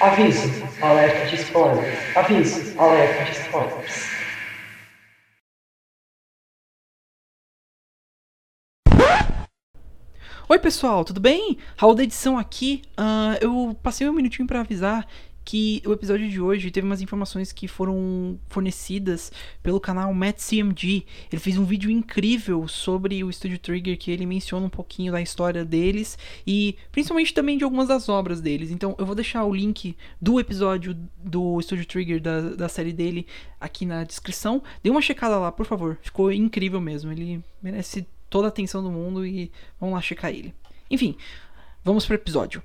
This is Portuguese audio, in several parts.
Aviso, alerta de spoilers. Aviso, alerta de spoilers. Oi pessoal, tudo bem? Raul da edição aqui. Ah, eu passei um minutinho para avisar que o episódio de hoje teve umas informações que foram fornecidas pelo canal MattCMG. Ele fez um vídeo incrível sobre o Studio Trigger que ele menciona um pouquinho da história deles e principalmente também de algumas das obras deles. Então eu vou deixar o link do episódio do Studio Trigger da, da série dele aqui na descrição. Dê uma checada lá, por favor. Ficou incrível mesmo. Ele merece toda a atenção do mundo e vamos lá checar ele. Enfim, vamos pro episódio.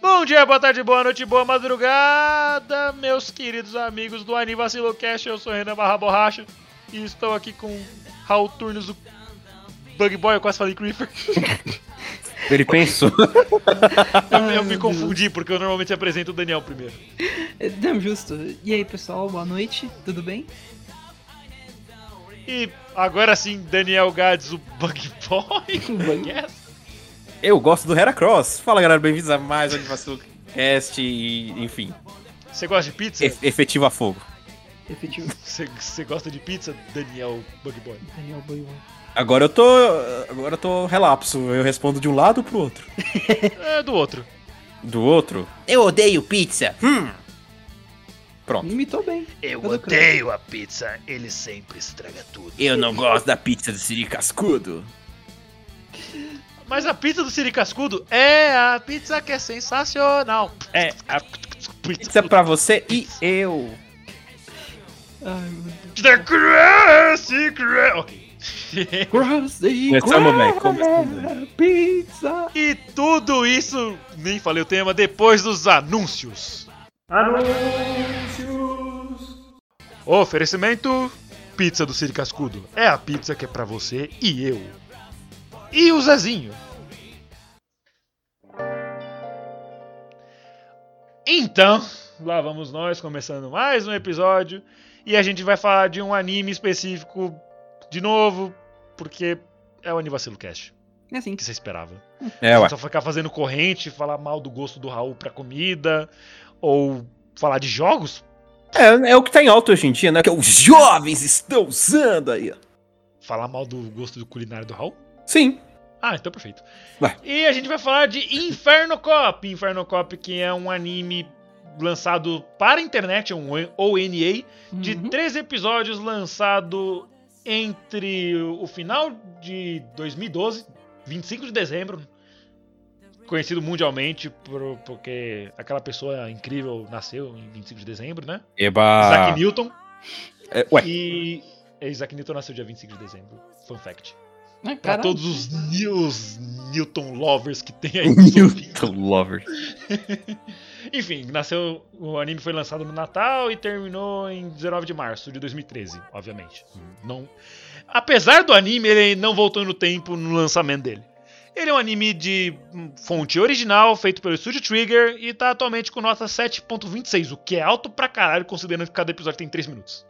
Bom dia, boa tarde, boa noite, boa madrugada, meus queridos amigos do Anivacilo Cast. Eu sou Renan Barra Borracha e estou aqui com Raul Turnos, o Bug Boy. Eu quase falei Creeper. Ele pensou. eu, eu me confundi porque eu normalmente apresento o Daniel primeiro. Não, justo. E aí, pessoal, boa noite, tudo bem? E agora sim, Daniel Gades, o Bug Boy. yes. Eu gosto do Heracross. Fala galera, bem-vindos a mais um Animação Cast e enfim. Você gosta de pizza? E efetivo a fogo. Efetivo. Você gosta de pizza, Daniel Bug Boy? Daniel Bug Boy. Agora eu tô. Agora eu tô relapso. Eu respondo de um lado pro outro. é, do outro. Do outro? Eu odeio pizza. Hum. Pronto. Imitou bem. Eu odeio a pizza. Ele sempre estraga tudo. Eu não gosto da pizza do Siri Cascudo. Mas a pizza do Siri Cascudo é a pizza que é sensacional. É, a pizza pra você e eu. Ai, meu Deus. The Crusty Crust. Ok. Crusty Começamos bem, começamos bem. Pizza. E tudo isso, nem falei o tema, depois dos anúncios. Anúncios! Oferecimento: Pizza do Siri Cascudo. É a pizza que é pra você e eu. E o Zezinho. Então, lá vamos nós, começando mais um episódio. E a gente vai falar de um anime específico de novo, porque é o Anivacilo Cast. É assim. que você esperava. É, ué. Só ficar fazendo corrente, falar mal do gosto do Raul pra comida, ou falar de jogos, É, é o que tá em alta hoje em dia, né? Que os jovens estão usando aí. falar mal do gosto do culinário do Raul. Sim. Ah, então perfeito. Ué. E a gente vai falar de Inferno Cop. Inferno Cop, que é um anime lançado para a internet, é um ONA, de Uhum. três episódios lançado entre o final de 2012, 25 de dezembro, conhecido mundialmente por, porque aquela pessoa incrível nasceu em 25 de dezembro, né? Eba. Isaac Newton. É, ué. E é, Isaac Newton nasceu dia 25 de dezembro. Fun fact. Ah, Pra todos os, os Newton lovers que tem aí. Newton Lover. Enfim, nasceu. O anime foi lançado no Natal e terminou em 19 de março de 2013, obviamente. Não, apesar do anime, ele não voltou no tempo no lançamento dele. Ele é um anime de hum, fonte original, feito pelo Studio Trigger, e tá atualmente com nota 7.26, o que é alto pra caralho, considerando que cada episódio tem 3 minutos.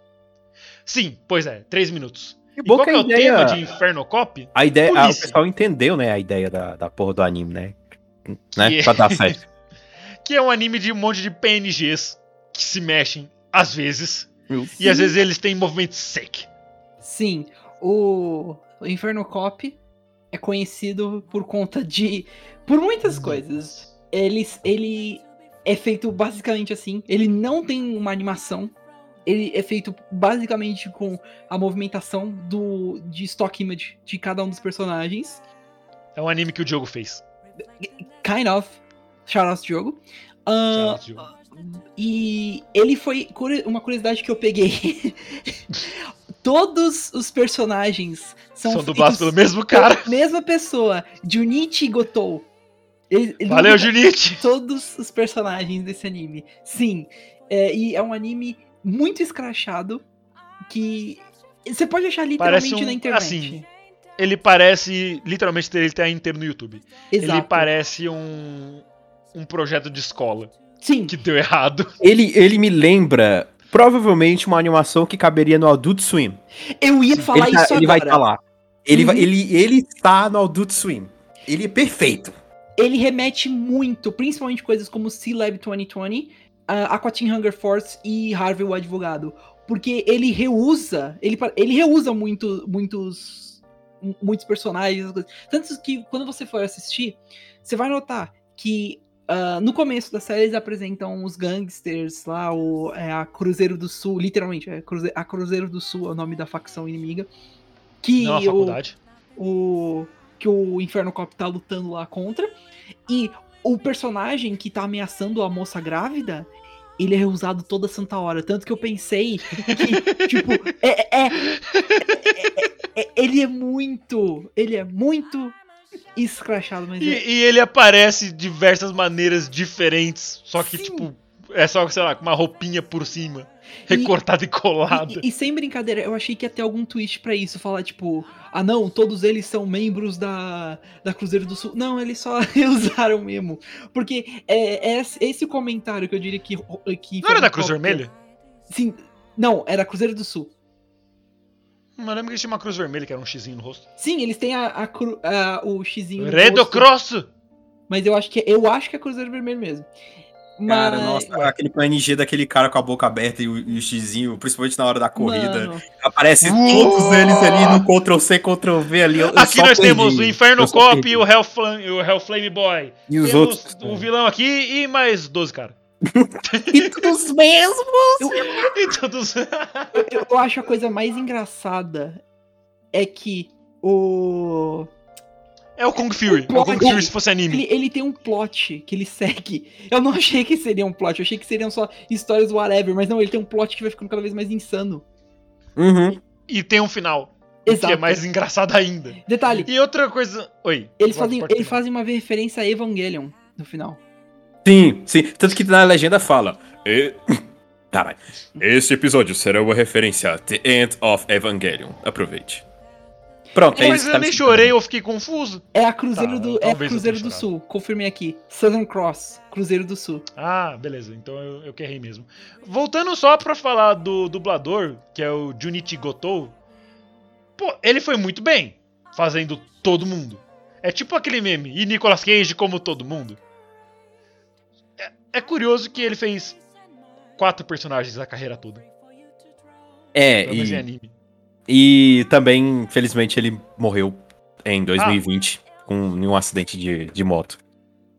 Sim, pois é, 3 minutos. Que E bom qual que é a o ideia- tema de Inferno Cop? A ideia. ah, o pessoal entendeu, né? A ideia da, da porra do anime, né? Né? Que- Pra dar certo. Que é um anime de um monte de PNGs que se mexem, às vezes, e às vezes eles têm movimento sec. Sim, o, o Inferno Cop é conhecido por conta de. por muitas coisas. Ele, ele é feito basicamente assim. Ele não tem uma animação. Ele é feito basicamente com a movimentação do de stock image de cada um dos personagens. É um anime que o Diogo fez. Kind of. Shout out Diogo. Ah, Shout out, Diogo. E ele foi uma curiosidade que eu peguei. Todos os personagens são, São dublados pelo mesmo cara. mesma pessoa, Junichi Gotou. Ele, ele Valeu, Junite! Todos os personagens desse anime. Sim. É, e é um anime muito escrachado que você pode achar literalmente um- na internet. assim, Ele parece. Literalmente, ele tá inteiro no YouTube. Exato. Ele parece um. Um projeto de escola Sim. que deu errado. Ele, ele me lembra provavelmente uma animação que caberia no Adult Swim. Eu ia falar ele tá- isso ele vai agora. estar lá. Ele, vai, Uhum. ele, ele está no Adult Swim. Ele é perfeito. Ele remete muito, principalmente coisas como Sea Lab 2020, a Aqua Teen Hunger Force e Harvey o Advogado. Porque ele reusa, ele, ele reusa muito, muitos, mu- muitos personagens. Tanto que quando você for assistir, você vai notar que ah, no começo da série eles apresentam os gangsters lá, o, é, a Cruzeiro do Sul, literalmente, é Cruze- a Cruzeiro do Sul é o nome da facção inimiga. Que Não a o- faculdade. o que o Inferno Cop tá lutando lá contra. E o personagem que tá ameaçando a moça grávida, ele é reusado toda santa hora. Tanto que eu pensei que, tipo, é, é- é- é- é- ele é muito. Ele é muito escrachado, mas E, é, e ele aparece de diversas maneiras diferentes. Só que, Sim. tipo, é só, sei lá, com uma roupinha por cima, recortada e, colada. E, e sem brincadeira, eu achei que ia ter algum twist pra isso. Falar, tipo, ah não, todos eles são membros da, da Cruzeiro do Sul. Não, eles só reusaram mesmo. Porque é, é esse comentário que eu diria que. que Não era da Cruz Vermelha? Sim. Não, era Cruzeiro do Sul. Mas eu lembro que eles tinham uma cruz vermelha, que era um xizinho no rosto. Sim, eles têm a, a cru- a- o xizinho. no Redo rosto, Cross! Mas eu acho que eu acho que é Cruzeiro Vermelho mesmo. Cara, Mas- nossa, aquele PNG daquele cara com a boca aberta e o, e o xizinho, principalmente na hora da corrida. Mano, Aparece Uou! todos eles ali no Ctrl-C, Ctrl-V ali. eu- eu Aqui só nós perdi. temos o Inferno Eu Cop e o Hellflame, o Hellflame Boy. E os temos outros. o vilão aqui e mais 12 caras. E todos mesmos! E todos. eu, eu acho a coisa mais engraçada é que o. é o Kung Fury. É o Kung Fury se fosse anime. Ele, ele tem um plot que ele segue. Eu não achei que seria um plot, eu achei que seriam só histórias whatever, mas não, ele tem um plot que vai ficando cada vez mais insano. Uhum. E tem um final. Que Exato. é mais engraçado ainda. Detalhe, E outra coisa. Oi. eles, fazem, eles fazem uma referência a Evangelion no final. Sim, sim. Tanto que na legenda fala. E... Caralho. Este episódio será uma referência a The End of Evangelion. Aproveite. Pronto, é Mas isso. que eu tá nem chorei, eu fiquei confuso. É a Cruzeiro Tá, do, é a talvez eu Cruzeiro do chorado. Sul, confirmei aqui. Southern Cross, Cruzeiro do Sul. Ah, beleza. Então eu, eu que errei mesmo. Voltando só pra falar do dublador, que é o Junichi Gotou. Pô, ele foi muito bem fazendo todo mundo. É tipo aquele meme, e Nicolas Cage como todo mundo. É, é curioso que ele fez quatro personagens a carreira toda. É, Pelo menos em e, anime. E também, infelizmente, ele morreu em 2020 com em um acidente de, de moto.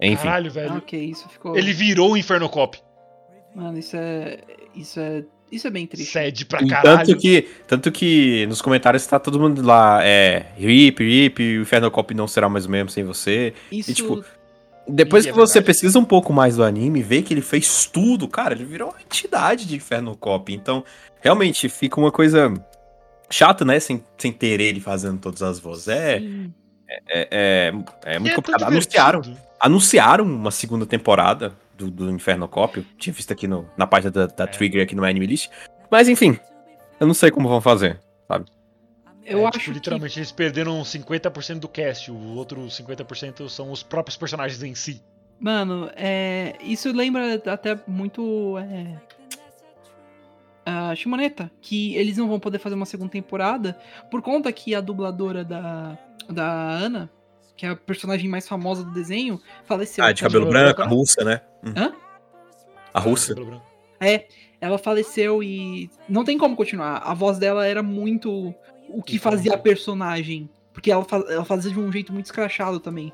Enfim. Caralho, Ah, velho. ok, isso ficou. Ele virou o Inferno Cop. Mano, isso é. Isso é. Isso é bem triste. Sede pra E caralho. tanto que, tanto que nos comentários tá todo mundo lá, é, rip, rip, o Inferno Cop não será mais o mesmo sem você. Isso. E, tipo, Depois Ih, é que você verdade. pesquisa um pouco mais do anime, vê que ele fez tudo, cara, ele virou uma entidade de Inferno Cop. Então, realmente, fica uma coisa chata, né, sem, sem ter ele fazendo todas as vozes. É, sim. é, é, é E muito é complicado. Anunciaram, anunciaram uma segunda temporada do, do Inferno. Eu tinha visto aqui no, na página da, da É. Trigger, aqui no Anime List. Mas, enfim, eu não sei como vão fazer. Eu É, acho tipo, literalmente eles perderam 50% do cast, o outro 50% são os próprios personagens em si. que. Mano, é. Isso lembra até muito. É. A Shimoneta, que eles não vão poder fazer uma segunda temporada por conta que a dubladora da, da Ana, que é a personagem mais famosa do desenho, faleceu. Ah, de cabelo branco, a russa, né? Hum. Hã? A russa. É, ela faleceu e não tem como continuar. A voz dela era muito o que fazia a personagem. Porque ela, fa- ela fazia de um jeito muito escrachado também.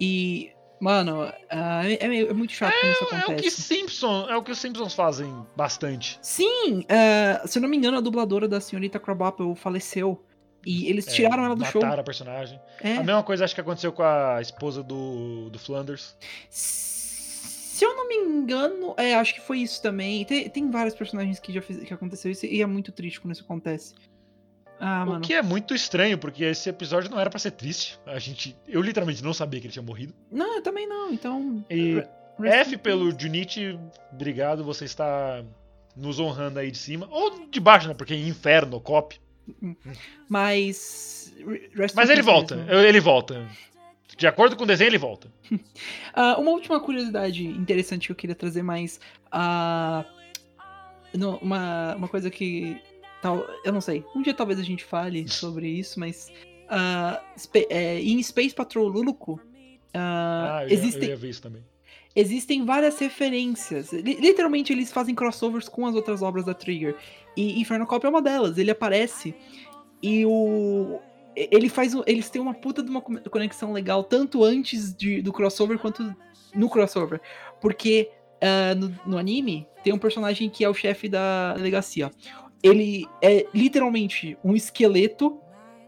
E, mano, ah, é, é é muito chato quando isso É o que acontece. Simpson, é o que os Simpsons fazem bastante. Sim, ah, se eu não me engano, a dubladora da senhorita Crabapple faleceu. E eles É, tiraram ela do show. mataram a personagem. É. A mesma coisa acho que aconteceu com a esposa do, do Flanders. Se eu não me engano, é, acho que foi isso também. Tem, tem vários personagens que já fiz, que aconteceu isso e é muito triste quando isso acontece. Ah, O mano. que é muito estranho, porque esse episódio não era pra ser triste. A gente, eu literalmente não sabia que ele tinha morrido. Não, eu também não, então. E F pelo. Junichi, obrigado, você está nos honrando aí de cima. Ou de baixo, né? Porque inferno, cop. Mas. Mas ele volta, mesmo. ele volta. De acordo com o desenho, ele volta. Ah, uma última curiosidade interessante que eu queria trazer mais. ah, no- uma, uma coisa que. Tal, eu não sei. Um dia talvez a gente fale sobre isso, mas. spe- é, em Space Patrol Luluco. ah, Ah, eu, existem, eu isso também. existem várias referências. Li- Literalmente, eles fazem crossovers com as outras obras da Trigger. E Inferno Cop é uma delas. Ele aparece e o. Ele faz. Eles têm uma puta de uma co- conexão legal, tanto antes de- do crossover quanto no crossover. Porque ah, no, no anime tem um personagem que é o chefe da delegacia. Ele é literalmente um esqueleto.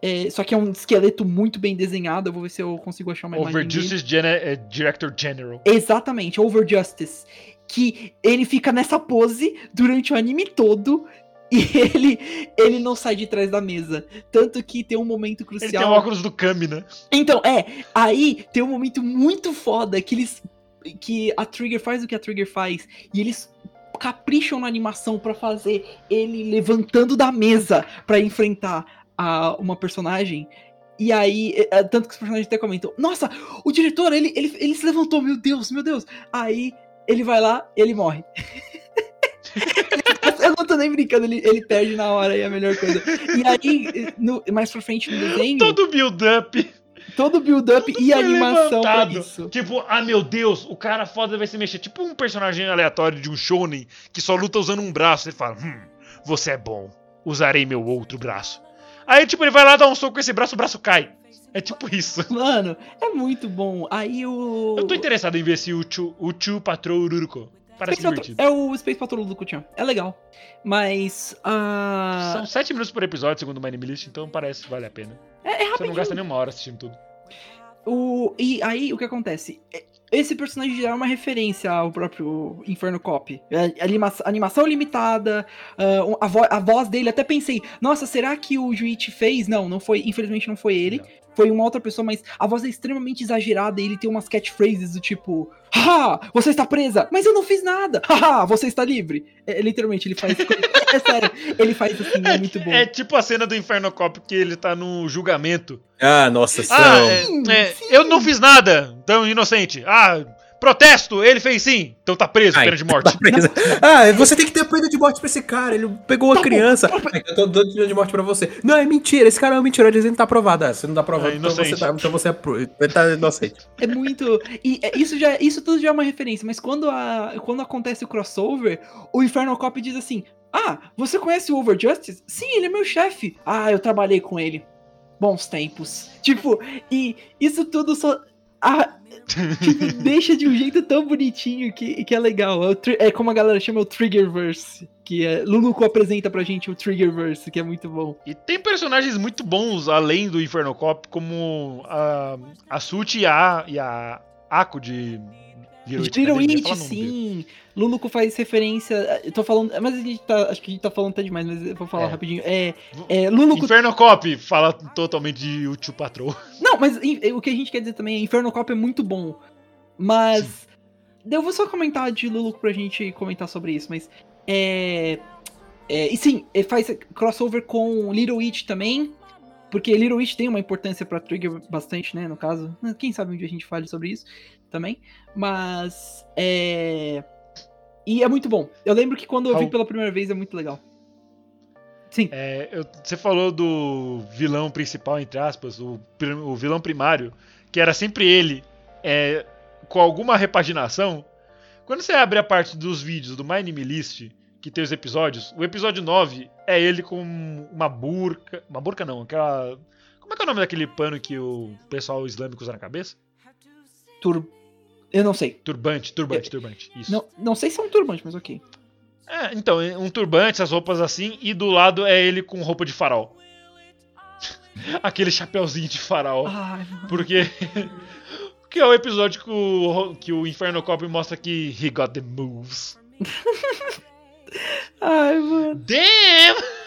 é, só que é um esqueleto muito bem desenhado. Eu vou ver se eu consigo achar uma Over imagem. dele. Justice Gen é Director General. Exatamente, Over Justice. Que ele fica nessa pose durante o anime todo e ele, ele não sai de trás da mesa. Tanto que tem um momento Ele tem o crucial. óculos do Kami, né? Então, é, aí tem um momento muito foda que eles. Que a Trigger faz o que a Trigger faz. E eles capricham na animação pra fazer ele levantando da mesa pra enfrentar a, uma personagem. E aí, é, é, tanto que os personagens até comentam: Nossa, o diretor, ele, ele, ele se levantou, meu Deus, meu Deus. Aí ele vai lá ele morre. Eu não tô nem brincando, ele, ele perde na hora e é a melhor coisa. E aí, no- mais pra frente no desenho, todo, Todo build-up. o build-up e a animação pra isso. Tipo, ah meu Deus, o cara foda vai se mexer. Tipo um personagem aleatório de um shonen que só luta usando um braço. Ele fala, hum, você é bom. Usarei meu outro braço. Aí, tipo, ele vai lá dar um soco com esse braço, o braço cai. É tipo isso. Mano, é muito bom. Aí o. Eu tô interessado em ver se o Chu, Patrol Ururuko. Parece Space Patrol- divertido. É o Space Patrol do Kuchan. É legal. Mas. ah, São 7 minutos por episódio, segundo o My List, então parece que vale a pena. É, é Você não rapidinho. gasta nenhuma hora assistindo tudo. O, e aí, o que acontece? É, Esse personagem é uma referência ao próprio Inferno Cop. É, anima- animação limitada, ah, a, vo- a voz dele, até pensei, nossa, será que o Juichi fez? Não, não foi, infelizmente não foi ele. Não. Foi uma outra pessoa, mas a voz é extremamente exagerada e ele tem umas catchphrases do tipo, haha, você está presa, mas eu não fiz nada, haha, você está livre. É, literalmente, ele faz. é sério, ele faz assim, é, muito bom. É tipo a cena do Inferno Cop que ele tá no julgamento. Ah, nossa, são. Ah, é, Sim, é, sim. eu não fiz nada, tão inocente. Ah, protesto, ele fez sim, então tá preso, Ai, pena de morte. tá presa. Ah, você tem que ter pena de morte pra esse cara. Ele pegou uma Tá bom, criança. tá bom. Ai, eu tô dando pena de morte pra você. Não, é mentira. Esse cara é um mentiroso. Ele não tá aprovado. Ah, você não tá aprovado. É então, você tá, então você é pro... Ele tá inocente. É muito. E é- isso já isso tudo já é uma referência, mas quando, a, quando acontece o crossover, o Infernal Cop diz assim: Ah, você conhece o Overjustice? Sim, ele é meu chefe. Ah, eu trabalhei com ele. Bons tempos. Tipo, e isso tudo só. Ah, tipo, deixa de um jeito tão bonitinho que, que é legal. É, é como a galera chama o Triggerverse. Que é. Luluco apresenta pra gente o Triggerverse, que é muito bom. E tem personagens muito bons além do Inferno Cop, como a, a Suti e a, e a Ako de Witch Little nome dele. sim. Luluco faz referência. Eu tô falando. Mas a gente tá. Acho que a gente tá falando até demais, mas eu vou falar É. rapidinho. É. é Luluco. Inferno Cop fala totalmente de Uchu Patrol. Não, mas o que a gente quer dizer também é Inferno Cop é muito bom. Mas. Eu vou só comentar de Luluco pra gente comentar sobre isso, mas. É. é, e sim, é, faz crossover com Little Witch também. Porque Little Witch tem uma importância pra Trigger bastante, né? No caso. Quem sabe um dia a gente fale sobre isso também. Mas. É. E é muito bom. Eu lembro que quando eu vi pela primeira vez é muito legal. Sim. É, eu- você falou do vilão principal, entre aspas, o, o vilão primário, que era sempre ele, é, com alguma repaginação. Quando você abre a parte dos vídeos do My Anime List, que tem os episódios, o episódio 9 é ele com uma burca. Uma burca não, aquela. Como é que é o nome daquele pano que o pessoal islâmico usa na cabeça? Tur... Eu não sei. Turbante, turbante, turbante. Isso. Não, não sei se é um turbante, mas ok. É, então, um turbante, as roupas assim, e do lado é ele com roupa de farol. Aquele chapeuzinho de farol. Ai. Porque. que é o episódio que o, que o Inferno Cop mostra que he got the moves. Ai, mano. Damn!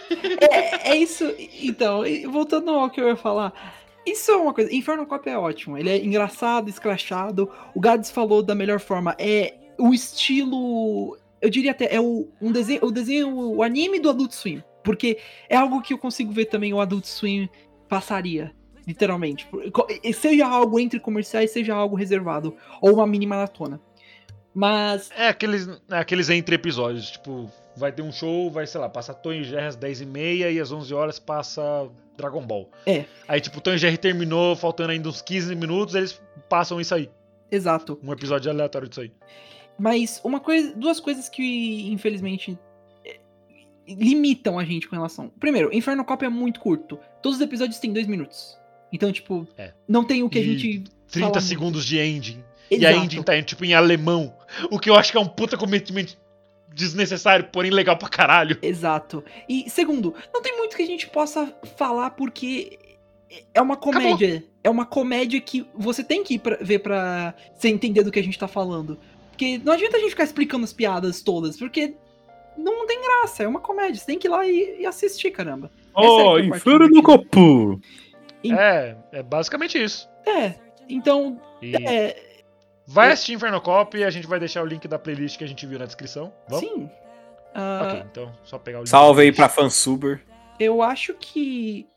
É, é isso. Então, voltando ao que eu ia falar. Isso é uma coisa. Inferno Cop é ótimo. Ele é engraçado, escrachado. O Gads falou da melhor forma. É o estilo. Eu diria até. É o, um desenho, o desenho. O anime do Adult Swim. Porque é algo que eu consigo ver também o Adult Swim passaria. Literalmente. Seja algo entre comerciais, seja algo reservado. Ou uma mini maratona. Mas. É aqueles, é aqueles entre episódios, tipo, vai ter um show, vai, sei lá, passa Tom e Jerry às 10h30 e às 11 horas passa Dragon Ball. É. Aí, tipo, Tom e Jerry terminou, faltando ainda uns 15 minutos, eles passam isso aí. Exato. Um episódio aleatório disso aí. Mas uma coisa, duas coisas que infelizmente é, limitam a gente com relação. Primeiro, Inferno Cop é muito curto. Todos os episódios têm dois minutos. Então, tipo, É. não tem o que a E gente. 30 Fala segundos de ending. E a Exato. ending tá, tipo, em alemão. O que eu acho que é um puta cometimento desnecessário, porém legal pra caralho. Exato. E segundo, não tem muito que a gente possa falar porque é uma comédia. É uma comédia que você tem que ir pra, ver pra você entender do que a gente tá falando. Porque não adianta a gente ficar explicando as piadas todas, porque não tem graça. É uma comédia. Você tem que ir lá e, e assistir, caramba. É Oh, é inferno copo! Sim. É, é basicamente isso. É. Então, E é. Vai assistir Inferno Cop e a gente vai deixar o link da playlist que a gente viu na descrição. Vamos? Sim. Ah, Ok, então só pegar o link. Salve aí pra fansuber. Eu acho que.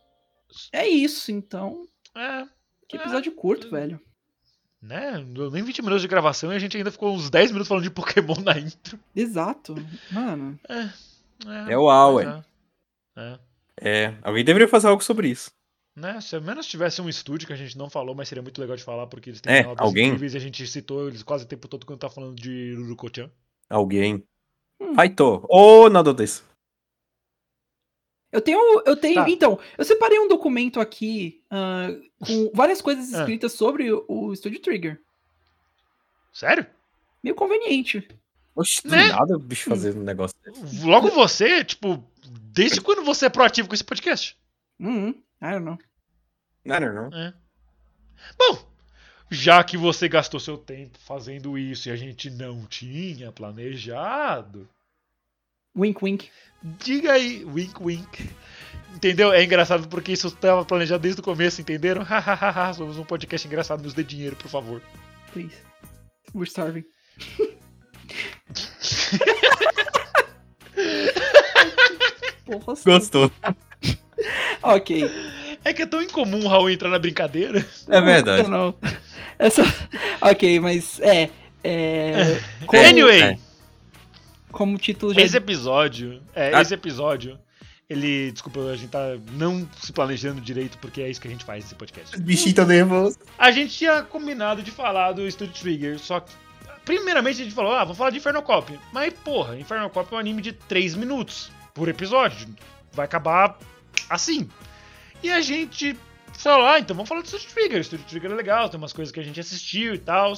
É isso, então. É, Que episódio curto, velho. né? Não deu nem 20 minutos de gravação e a gente ainda ficou uns 10 minutos falando de Pokémon na intro. Exato. Mano. É, É o A, pois ué. É. É. É, alguém deveria fazer algo sobre isso. Né? Se ao menos tivesse um estúdio que a gente não falou, mas seria muito legal de falar, porque eles É, têm obras alguém? incríveis e a gente citou eles quase o tempo todo quando tá falando de Ruruko-chan. Alguém. Hum. Faitou. Ou nada disso. Eu tenho. Eu tenho. Tá. Então, eu separei um documento aqui ah, com várias coisas Ah. escritas sobre o, Studio Trigger. Sério? Meio conveniente. Oxe, do Né? nada o bicho fazendo um negócio desse. Logo você, tipo, desde quando você é proativo com esse podcast? Hum, I don't know. Não, não, não. É. Bom, já que você gastou seu tempo fazendo isso e a gente não tinha planejado, Wink, wink. diga aí, wink wink. Entendeu? É engraçado porque isso estava planejado desde o começo, entenderam? Hahaha, somos um podcast engraçado, nos dê dinheiro, por favor. Please. We're starving. Porra. Gostou. Ok. É que é tão incomum o Raul entrar na brincadeira. É verdade. Não, não. Essa... Ok, mas é. é... Como, anyway, é. como título já esse episódio, é, Ah. esse episódio, ele, desculpa, a gente tá não se planejando direito porque é isso que a gente faz nesse podcast. Os bichinhos tão nervosos. A gente tinha combinado de falar do Studio Trigger, só que primeiramente a gente falou, ah, vamos falar de Inferno Cop. Mas porra, Inferno Cop é um anime de 3 minutos por episódio. Vai acabar assim. E a gente falou, ah, então vamos falar do Studio Trigger. O Studio Trigger é legal, tem umas coisas que a gente assistiu e tal.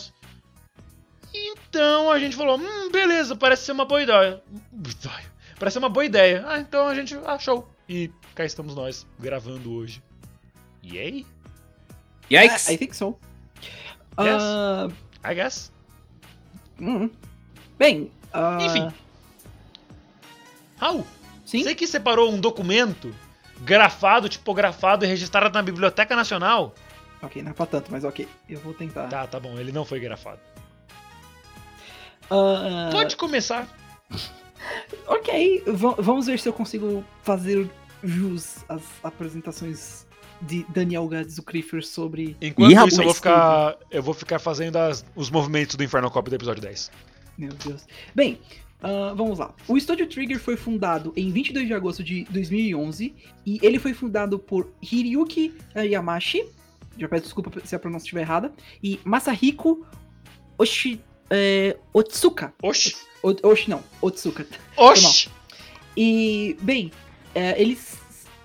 Então a gente falou, hum, beleza, parece ser uma boa ideia. Parece ser uma boa ideia. Ah, então a gente achou. E cá estamos nós, gravando hoje. E aí? Yikes. I think so. Yes. Ah, I guess. hum. Bem, ah, Enfim. Raul, Sim? você que separou um documento grafado, tipografado e registrado na Biblioteca Nacional. Ok, não é pra tanto, mas ok. Eu vou tentar. Tá, tá bom, ele não foi grafado. Ah, Pode começar. Ok, va- vamos ver se eu consigo fazer jus às apresentações de Daniel Gads, o Creeper, sobre. Enquanto Ih, isso, eu vou ficar. Eu vou ficar fazendo as- os movimentos do Inferno Cop do episódio 10. Meu Deus. Bem, ah, vamos lá. O Studio Trigger foi fundado em 22 de agosto de 2011 e ele foi fundado por Hiryuki Yamashi. Já peço desculpa se a pronúncia estiver errada. E Masahiko Oshi, é, Otsuka. Oxi! O- Oshi não, Otsuka. Oxi! E, bem, é, eles.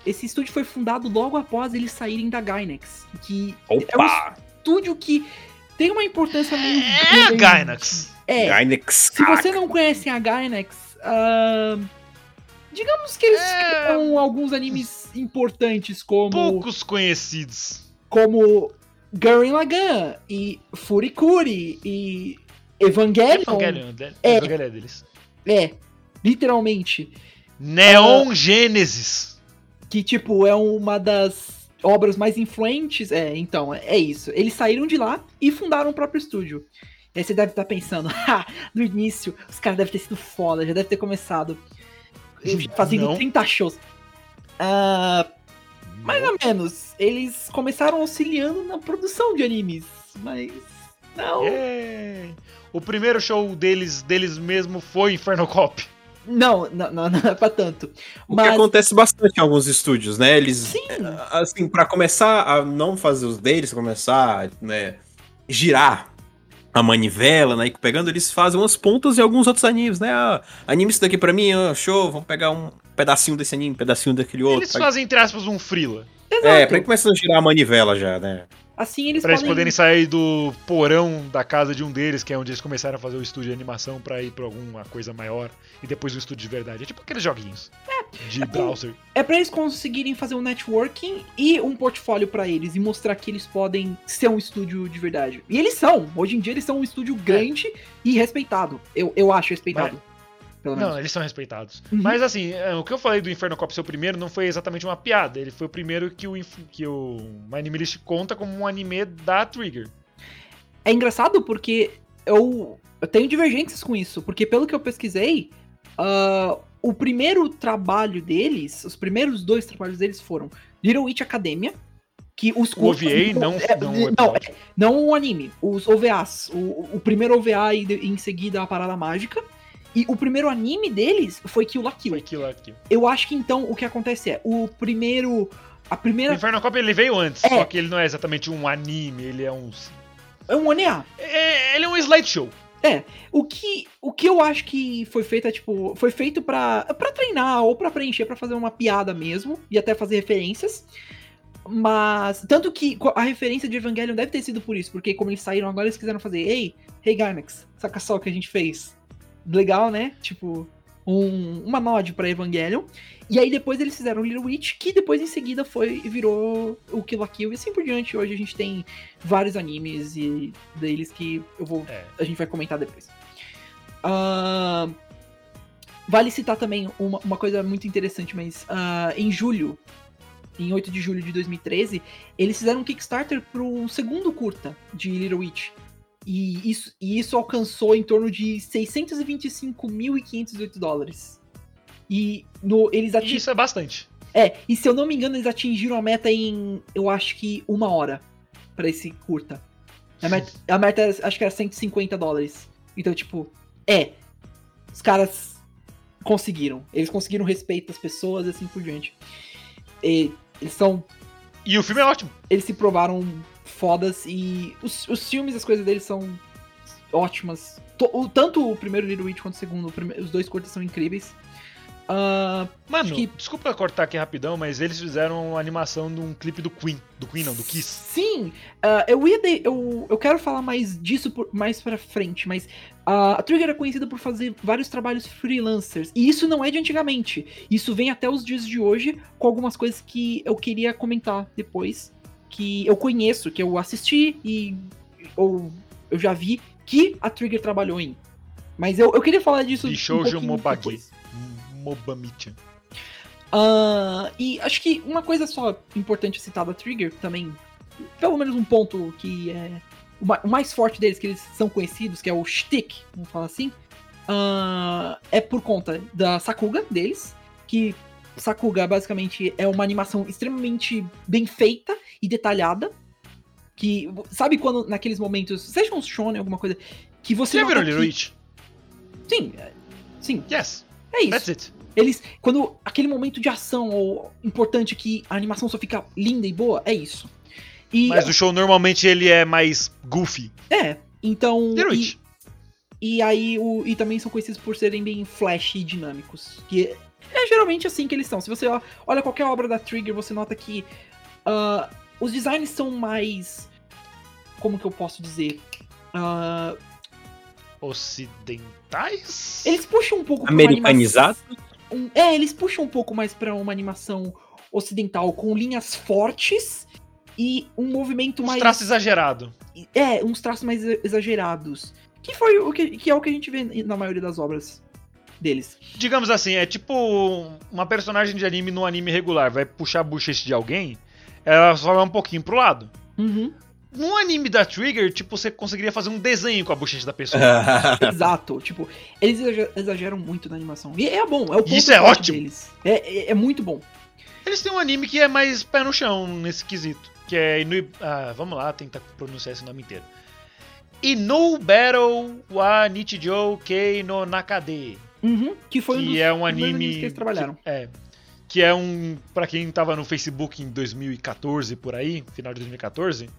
Esse estúdio foi fundado logo após eles saírem da Gainax. Que é um Opa! estúdio que tem uma importância meio. É a meio- Gainax. É. Gainax. Se você não conhece a Gainax, ah, digamos que eles É. alguns animes importantes como, Poucos conhecidos. como Gurren Lagann e Furikuri e Evangelion. Evangelion, de- É. Evangelion é deles. É, literalmente. Neon Gênesis. que tipo é uma das obras mais influentes. É, então, é isso. Eles saíram de lá e fundaram o próprio estúdio. E aí você deve estar pensando, ha, no início, os caras devem ter sido foda, já deve ter começado fazendo Não. 30 shows. Ah, mais ou menos. Eles começaram auxiliando na produção de animes, mas não. É. O primeiro show deles, deles mesmo foi Inferno Cop. Não, não, não, não é pra tanto. O Mas que acontece bastante em alguns estúdios, né? Eles, Sim. assim, pra começar a não fazer os deles, começar, né, girar a manivela, né, e pegando, eles fazem umas pontas em alguns outros animes, né? Ah, anime isso daqui pra mim, ah, show, vamos pegar um pedacinho desse anime, um pedacinho daquele outro. Eles fazem, entre aspas, um frila. exato. É, pra ir começando a girar a manivela já, né? Assim eles Pra eles podem poderem sair do porão da casa de um deles, que é onde eles começaram a fazer o estúdio de animação pra ir pra alguma coisa maior. E depois um estúdio de verdade. É tipo aqueles joguinhos. De browser. É pra eles conseguirem fazer um networking e um portfólio pra eles e mostrar que eles podem ser um estúdio de verdade. E eles são. Hoje em dia eles são um estúdio grande e respeitado. Eu, eu acho respeitado. Menos. Não, eles são respeitados. Uhum. Mas assim, é, o que eu falei do Inferno Cop ser o primeiro não foi exatamente uma piada. Ele foi o primeiro que o, que o My Anime List conta como um anime da Trigger. É engraçado porque eu, eu tenho divergências com isso. Porque pelo que eu pesquisei, ah, o primeiro trabalho deles, os primeiros dois trabalhos deles foram Little Witch Academia. Que os O OVA, não- é, não o não, é, não o anime, os OVAs. O, o primeiro OVA e de- em seguida a Parada Mágica. E o primeiro anime deles foi Kill la Kill. Foi aquilo aqui. Eu acho que então o que acontece é, o primeiro. A O primeira. Inferno Cop ele veio antes, É. só que ele não é exatamente um anime, ele é um. É um ONA. É, ele é um slideshow. O que, o que eu acho que foi feito é, tipo, foi feito pra, pra treinar ou pra preencher, pra fazer uma piada mesmo, e até fazer referências. Mas, tanto que a referência de Evangelion deve ter sido por isso, porque como eles saíram agora, eles quiseram fazer, ei, hey Gainax, saca só o que a gente fez. Legal, né? Tipo, um, uma nod pra Evangelion. E aí depois eles fizeram Little Witch, que depois em seguida foi virou o Kill la Kill e assim por diante. Hoje a gente tem vários animes e deles que eu vou É. a gente vai comentar depois. Ah, vale citar também uma, uma coisa muito interessante, mas ah, em julho, em 8 de julho de 2013, eles fizeram um Kickstarter para um segundo curta de Little Witch. E isso, e isso alcançou em torno de 625.508 dólares. E no, eles E atingiram. isso é bastante. É, e se eu não me engano, eles atingiram a meta em, eu acho que uma hora pra esse curta. A meta, a meta acho que era 150 dólares. Então, tipo, é. Os caras conseguiram. Eles conseguiram respeito das pessoas e assim por diante. E eles são. E o filme é ótimo. Eles se provaram fodas e os, os filmes, as coisas deles são ótimas. To- tanto o primeiro Little Witch quanto o segundo, o os dois curtas são incríveis. Ah, Mano, que- desculpa cortar aqui rapidão, mas eles fizeram uma animação de um clipe do Queen. Do Queen não, do Kiss. Sim, ah, eu ia de- eu, eu quero falar mais disso por- mais pra frente, mas ah, a Trigger é conhecida por fazer vários trabalhos freelancers, e isso não é de antigamente. Isso vem até os dias de hoje com algumas coisas que eu queria comentar depois, que eu conheço, que eu assisti e ou eu já vi que a Trigger trabalhou em. Mas eu, eu queria falar disso Bishoujo pouquinho Mobagi. Mobamichan. Ah, e acho que uma coisa só importante citar da Trigger também, pelo menos um ponto que é o ma- o mais forte deles, que eles são conhecidos, que é o shtick, vamos falar assim, ah, é por conta da Sakuga deles, que Sakuga basicamente é uma animação extremamente bem feita e detalhada, que sabe quando naqueles momentos, seja um shonen, alguma coisa, que você já viram Little Witch? Sim, é- sim, Yes, é isso. that's it. Eles. Quando aquele momento de ação ou importante que a animação só fica linda e boa, é isso. E. Mas o show normalmente ele é mais goofy. É. Então. Little E, e aí. O, e também são conhecidos por serem bem flash e dinâmicos. Que é geralmente assim que eles são. Se você olha qualquer obra da Trigger, você nota que. ah, os designs são mais. Como que eu posso dizer? Ah, Ocidentais? eles puxam um pouco pra uma Americanizado? animação- um- é, eles puxam um pouco mais pra uma animação ocidental com linhas fortes e um movimento Uns mais. traços exagerados. É, uns traços mais exa- exagerados. Que foi o que, que é o que a gente vê na maioria das obras deles. Digamos assim, é tipo uma personagem de anime no anime regular. Vai puxar a bochecha de alguém, ela só vai um pouquinho pro lado. Uhum. No anime da Trigger, tipo, você conseguiria fazer um desenho com a bochecha da pessoa. Exato. Tipo, eles exager- exageram muito na animação. E é bom, é o ponto Isso é forte ótimo. deles. É, é, é muito bom. Eles têm um anime que é mais pé no chão nesse quesito. Que é Inu... Ah, vamos lá, tentar pronunciar esse nome inteiro. Inu Battle wa Nichijou Kei no Nakade. Uhum. Que foi um dos que é um anime que eles trabalharam. que- é. Que é um. Pra quem tava no Facebook em 2014 por aí, final de 2014,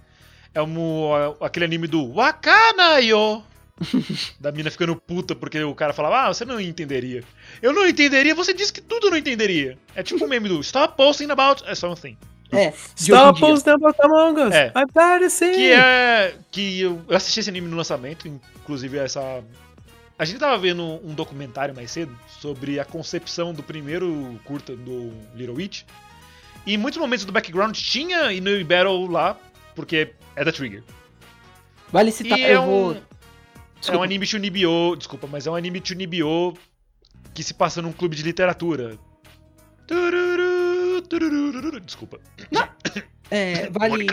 é um, aquele anime do Wakanayo! da mina ficando puta porque o cara falava, ah, você não entenderia. Eu não entenderia, você disse que tudo não entenderia. É tipo um meme do Stop posting about something. É, de Stop posting about Among Us. É. I better see. Que é. Que eu eu assisti esse anime no lançamento, inclusive essa. A gente tava vendo um documentário mais cedo sobre a concepção do primeiro curta do Little Witch. E em muitos momentos do background tinha Inu Battle lá, porque é da Trigger. Vale citar, e é eu um, vou... é um anime Chunibyo, desculpa, mas é um anime Chunibyo que se passa num clube de literatura. Desculpa. É, vale,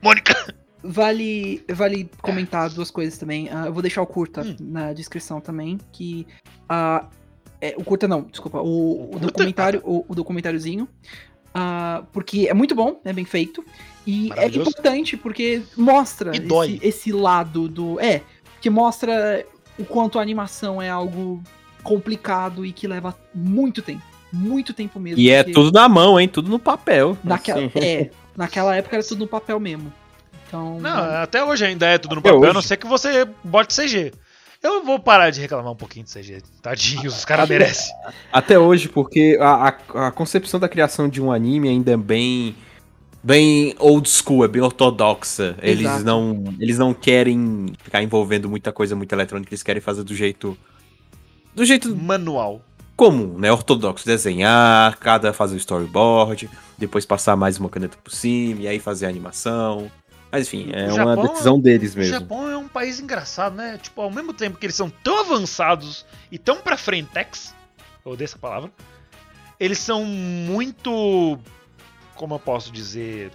Mônica! Vale, vale comentar duas coisas também. Ah, eu vou deixar o curta Hum. na descrição também, que ah, é, o curta não, desculpa, o, o documentário, o, o documentáriozinho, ah, porque é muito bom, é bem feito e é importante porque mostra esse, esse lado do é que mostra o quanto a animação é algo complicado e que leva muito tempo, muito tempo mesmo. E é tudo na mão, hein? Tudo no papel. Naquela, Assim. é, naquela época era tudo no papel mesmo. Então. Não, até hoje ainda é tudo no Até papel, a hoje. não ser que você bote CG. Eu vou parar de reclamar um pouquinho de CG. Tadinhos, os caras merecem. Até hoje, porque a, a, a concepção da criação de um anime ainda é bem. Bem old school, é bem ortodoxa. Eles não, eles não querem ficar envolvendo muita coisa muito eletrônica, eles querem fazer do jeito. Do jeito Manual. comum, né? Ortodoxo. Desenhar, cada fazer o storyboard, depois passar mais uma caneta por cima, e aí fazer a animação. Mas enfim, é O uma Japão- decisão deles O mesmo. Japão é um país engraçado, né? Tipo, ao mesmo tempo que eles são tão avançados e tão pra frentex, eu odeio essa palavra, eles são muito. Como eu posso dizer?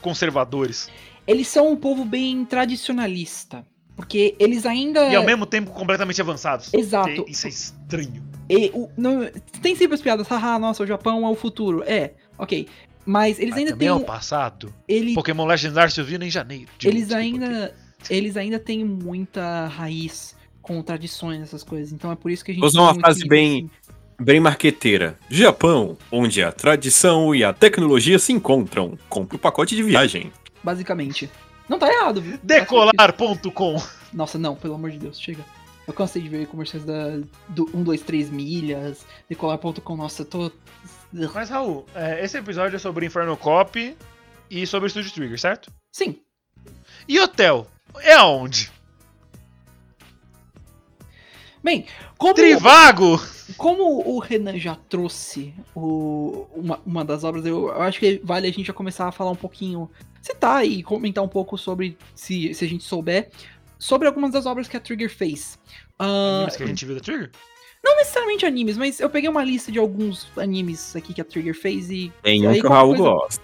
Conservadores. Eles são um povo bem tradicionalista. Porque eles ainda. E ao mesmo tempo completamente avançados. Exato. Isso é estranho. e o- não- tem sempre as piadas, haha, nossa, o Japão é o futuro. É, ok. Mas eles Mas ainda têm. é um- o passado. ele, Pokémon Legends Arceus vindo em janeiro. eles ainda. Eles ainda têm muita raiz com tradições, essas coisas. Então é por isso que a gente. Vou usar tem uma um frase bem- assim. Bem marqueteira. Japão, onde a tradição e a tecnologia se encontram. Compre o pacote de viagem. Basicamente. Não tá errado, viu? Decolar.com. Nossa, não, pelo amor de Deus, chega. Eu cansei de ver comerciais da do 1, 2, 3 milhas, decolar.com, nossa, eu tô. Mas, Raul, é, esse episódio é sobre Inferno Cop e sobre o Studio Trigger, certo? Sim, E hotel? É aonde? bem, como, Trivago! como o Renan já trouxe o, uma, uma das obras, eu, eu acho que vale a gente já começar a falar um pouquinho, citar e comentar um pouco sobre, se, se a gente souber, sobre algumas das obras que a Trigger fez. Ah, Animes que a gente viu da Trigger? Não necessariamente animes, mas eu peguei uma lista de alguns animes aqui que a Trigger fez e. Tem um que o Raul coisa- gosta.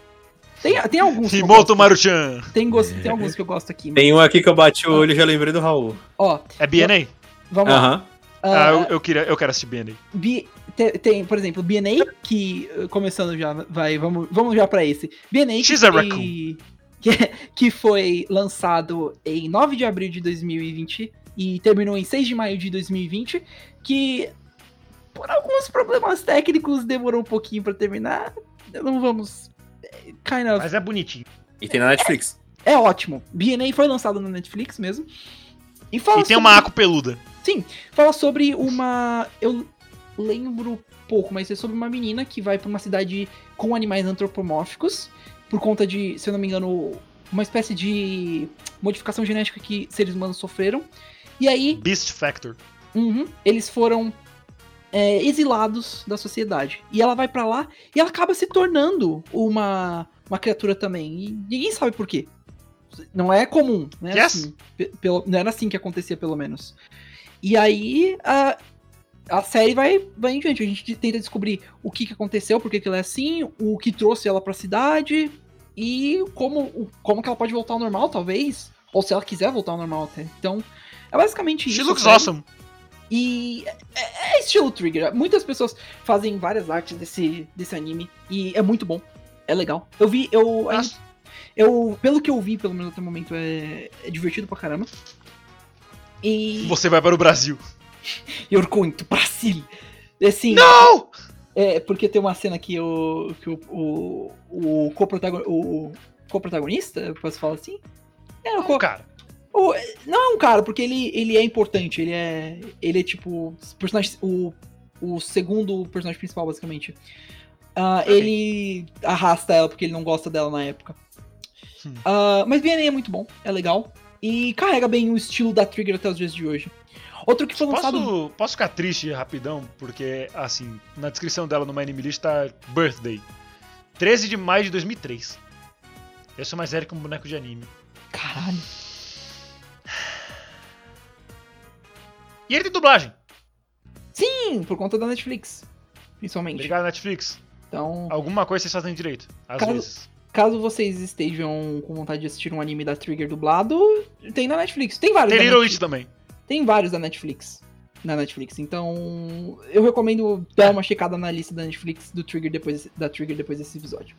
Tem, tem alguns. que gosto. Maruchan. Tem, gos- tem alguns que eu gosto aqui. mas- Tem um aqui que eu bati o olho e já lembrei do Raul. Ó, É BNA? vamos lá. Aham. Ah, Ah, eu, eu, queria, eu quero assistir BNA. B- te- tem, por exemplo, BNA, que uh, começando já, vai, vamos, vamos já pra esse. BNA que, She's raccoon. que, que foi lançado em 9 de abril de 2020 e terminou em 6 de maio de 2020, que por alguns problemas técnicos demorou um pouquinho pra terminar. Não vamos kind of Mas é bonitinho. E tem na Netflix. é ótimo. BNA foi lançado na Netflix mesmo. E, fala E tem sobre- uma Aco peluda. Fala sobre uma. Eu lembro pouco, mas é sobre uma menina que vai pra uma cidade com animais antropomórficos. Por conta de, se eu não me engano, uma espécie de modificação genética que seres humanos sofreram. E aí, Beast Factor. Uhum, eles foram é, exilados da sociedade. E ela vai pra lá e ela acaba se tornando uma, uma criatura também. E ninguém sabe por quê. Não é comum, né? Yes. Assim, pe- pelo, não era assim que acontecia, pelo menos. E aí, a- a série vai, vai em diante. A gente tenta descobrir o que, que aconteceu, por que, que ela é assim, o que trouxe ela pra cidade e como, como que ela pode voltar ao normal, talvez. Ou se ela quiser voltar ao normal até. Então, é basicamente She isso. looks sabe? awesome. E é, é estilo Trigger. Muitas pessoas fazem várias artes desse, desse anime. E é muito bom. É legal. Eu vi, eu. Eu pelo que eu vi, pelo menos até o momento, é, é divertido pra caramba. E. Você vai para o Brasil. Yorkunto, Brasil! Assim, Não! é porque tem uma cena que o. que o. o, o coprotagon- o coprotagonista, eu posso falar assim? É, o, co- cara. Não é um cara, porque ele, ele é importante, ele é. Ele é tipo. Personagem, o, o segundo personagem principal, basicamente. Ok. Ele arrasta ela porque ele não gosta dela na época. Hum. Ah, mas BNA é muito bom, é legal. E carrega bem o estilo da Trigger até os dias de hoje. Outro que foi lançado. Posso, posso ficar triste rapidão? Porque, assim, na descrição dela no My Anime List tá Birthday. 13 de maio de 2003. Eu sou mais velho que um boneco de anime. Caralho. E ele tem dublagem. Sim, por conta da Netflix. Principalmente. Obrigado, Netflix. Então, Alguma coisa vocês fazem direito. Às Caso- vezes. caso vocês estejam com vontade de assistir um anime da Trigger dublado, tem na Netflix. Tem vários. Tem Little. It também. Tem vários da Netflix. Na Netflix. Então, eu recomendo dar uma checada na lista da Netflix do Trigger depois, da Trigger depois desse episódio.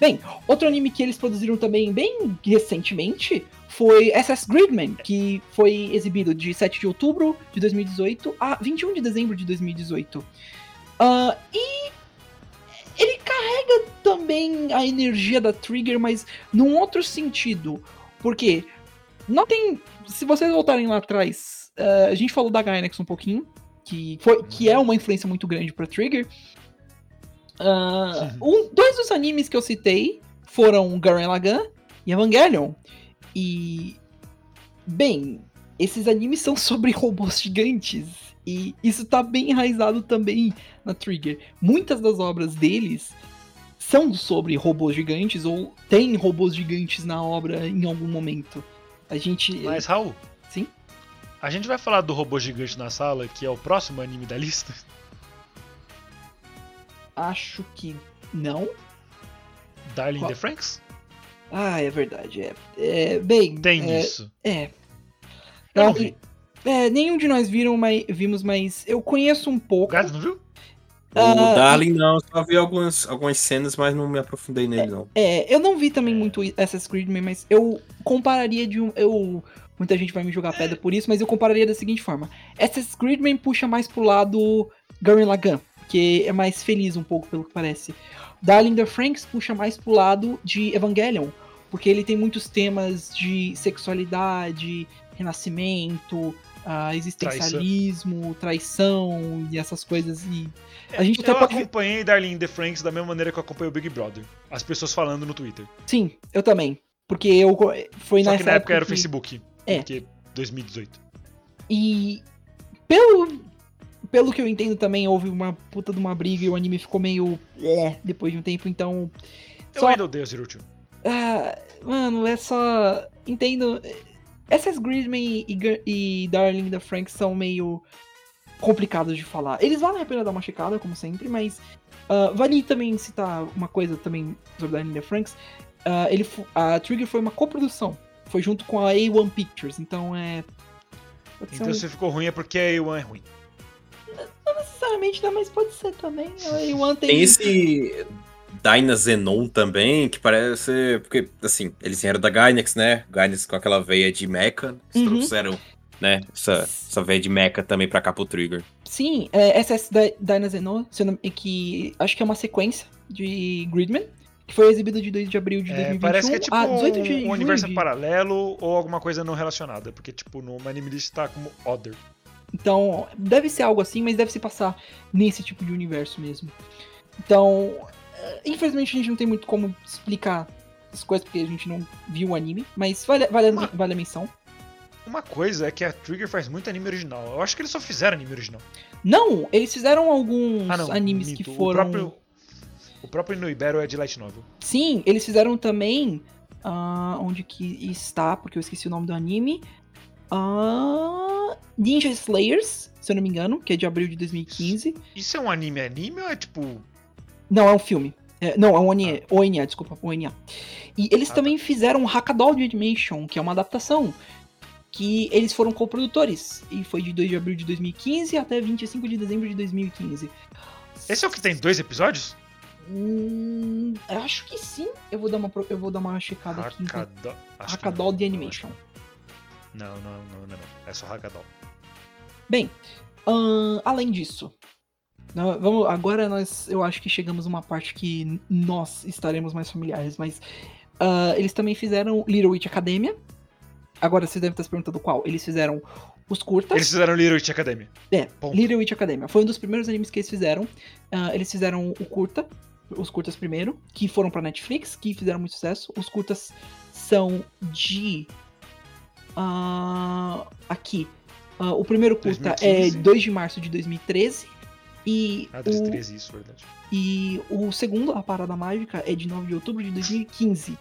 Bem, outro anime que eles produziram também bem recentemente foi SS Gridman, que foi exibido de 7 de outubro de 2018 a 21 de dezembro de 2018. Ah, e ele carrega também a energia da Trigger, mas num outro sentido. Porque não tem. Se vocês voltarem lá atrás, eh, a gente falou da Gainax um pouquinho, que, foi, que é uma influência muito grande pra Trigger. Ah, um- dois dos animes que eu citei foram Gurren Lagann e Evangelion. E. Bem, esses animes são sobre robôs gigantes. E isso tá bem enraizado também na Trigger. Muitas das obras deles são sobre robôs gigantes ou tem robôs gigantes na obra em algum momento. A gente. Mas, Raul. Sim? A gente vai falar do robô gigante na sala, que é o próximo anime da lista. Acho que não. Darling in Qual? the Franks? Ah, é verdade. É, é bem. Tem é, isso. É. Eu não vi. é, nenhum de nós viram, mas, vimos, mas eu conheço um O pouco. Gato não viu? O Ah, Darling não, só vi algumas, algumas cenas, mas não me aprofundei nele, não. É, eu não vi também muito Assassin's Creed, mas eu compararia de um. Eu, muita gente vai me jogar pedra por isso, mas eu compararia da seguinte forma: Assassin's Creed puxa mais pro lado Gurren Lagann, que é mais feliz um pouco, pelo que parece. Darling the Franks puxa mais pro lado de Evangelion, porque ele tem muitos temas de sexualidade, renascimento, ah, existencialismo, traição. e essas coisas. E a gente até Eu pode. acompanhei Darling in the Franks da mesma maneira que eu acompanhei o Big Brother. As pessoas falando no Twitter. Sim, eu também. Porque eu foi Só nessa que na época era o que- Facebook. É. Porque 2018. E pelo, pelo que eu entendo também, houve uma puta de uma briga e o anime ficou meio. É, depois de um tempo, então. Eu Só, ainda odeio Zero Two. ah, mano, é só. Entendo. Essas Gridman e, e Darling da Frank são meio complicados de falar. Eles valem a pena dar uma checada, como sempre, mas. ah, vale também citar uma coisa também sobre Darling da Franks. Ah, ele, a Trigger foi uma coprodução. Foi junto com a A1 Pictures, então é. Então um- se ficou ruim é porque a A1 é ruim. Não necessariamente, né? Mas pode ser também. A1 tem. Tem esse Dyna Zenon também, que parece. Porque, assim, eles vieram da Gainax, né? Gainax com aquela veia de mecha. Eles Uhum. trouxeram, né? Essa, essa veia de mecha também pra cá pro Trigger. Sim, é, SS Dy- Dynazeno, se eu não- que acho que é uma sequência de Gridman, que foi exibido de 2 de abril de É, 2021 parece que é tipo a 18 de um, um universo de- paralelo ou alguma coisa não relacionada. Porque, tipo, no Anime List tá como Other. Então, deve ser algo assim, mas deve se passar nesse tipo de universo mesmo. Então, é, infelizmente a gente não tem muito como explicar as coisas, porque a gente não viu o anime, mas vale, vale, a- Uma- vale a menção. Uma coisa é que a Trigger faz muito anime original. Eu acho que eles só fizeram anime original. Não, eles fizeram alguns Ah, não. animes minto. que O foram... próprio, o próprio Inoibero é de Light Novel. Sim, eles fizeram também. ah, onde que está, porque eu esqueci o nome do anime. Ah, Ninja Slayers, se eu não me engano, que é de abril de 2015. Isso é um anime anime ou é tipo. Não, é um filme. É, não, é um ONA, ONA, desculpa, ONA. E eles Ah, também fizeram Hackadol de Animation, que é uma adaptação. Que eles foram coprodutores. E foi de 2 de abril de 2015 até 25 de dezembro de 2015. Esse é o que tem dois episódios? Hum, eu acho que sim. Eu vou dar uma, eu vou dar uma checada aqui. então. Hackadol. De Animation. Não, não, não, não, não. É só Hackadol. Bem, ahn, além disso, nó- vamos, agora nós, eu acho que chegamos a uma parte que nós estaremos mais familiares, mas ah, eles também fizeram Little Witch Academia. Agora você deve estar se perguntando qual. Eles fizeram os curtas. Eles fizeram Little Witch Academy. É, Ponto. Little Witch Academia. Foi um dos primeiros animes que eles fizeram. Ah, eles fizeram o curta, os curtas primeiro, que foram pra Netflix, que fizeram muito sucesso. Os curtas são de. Ah, aqui. Ah, o primeiro curta 2015. é 2 de março de 2013. E, Ah, o, 2013, isso, verdade. e o segundo, A Parada Mágica, é de 9 de outubro de 2015.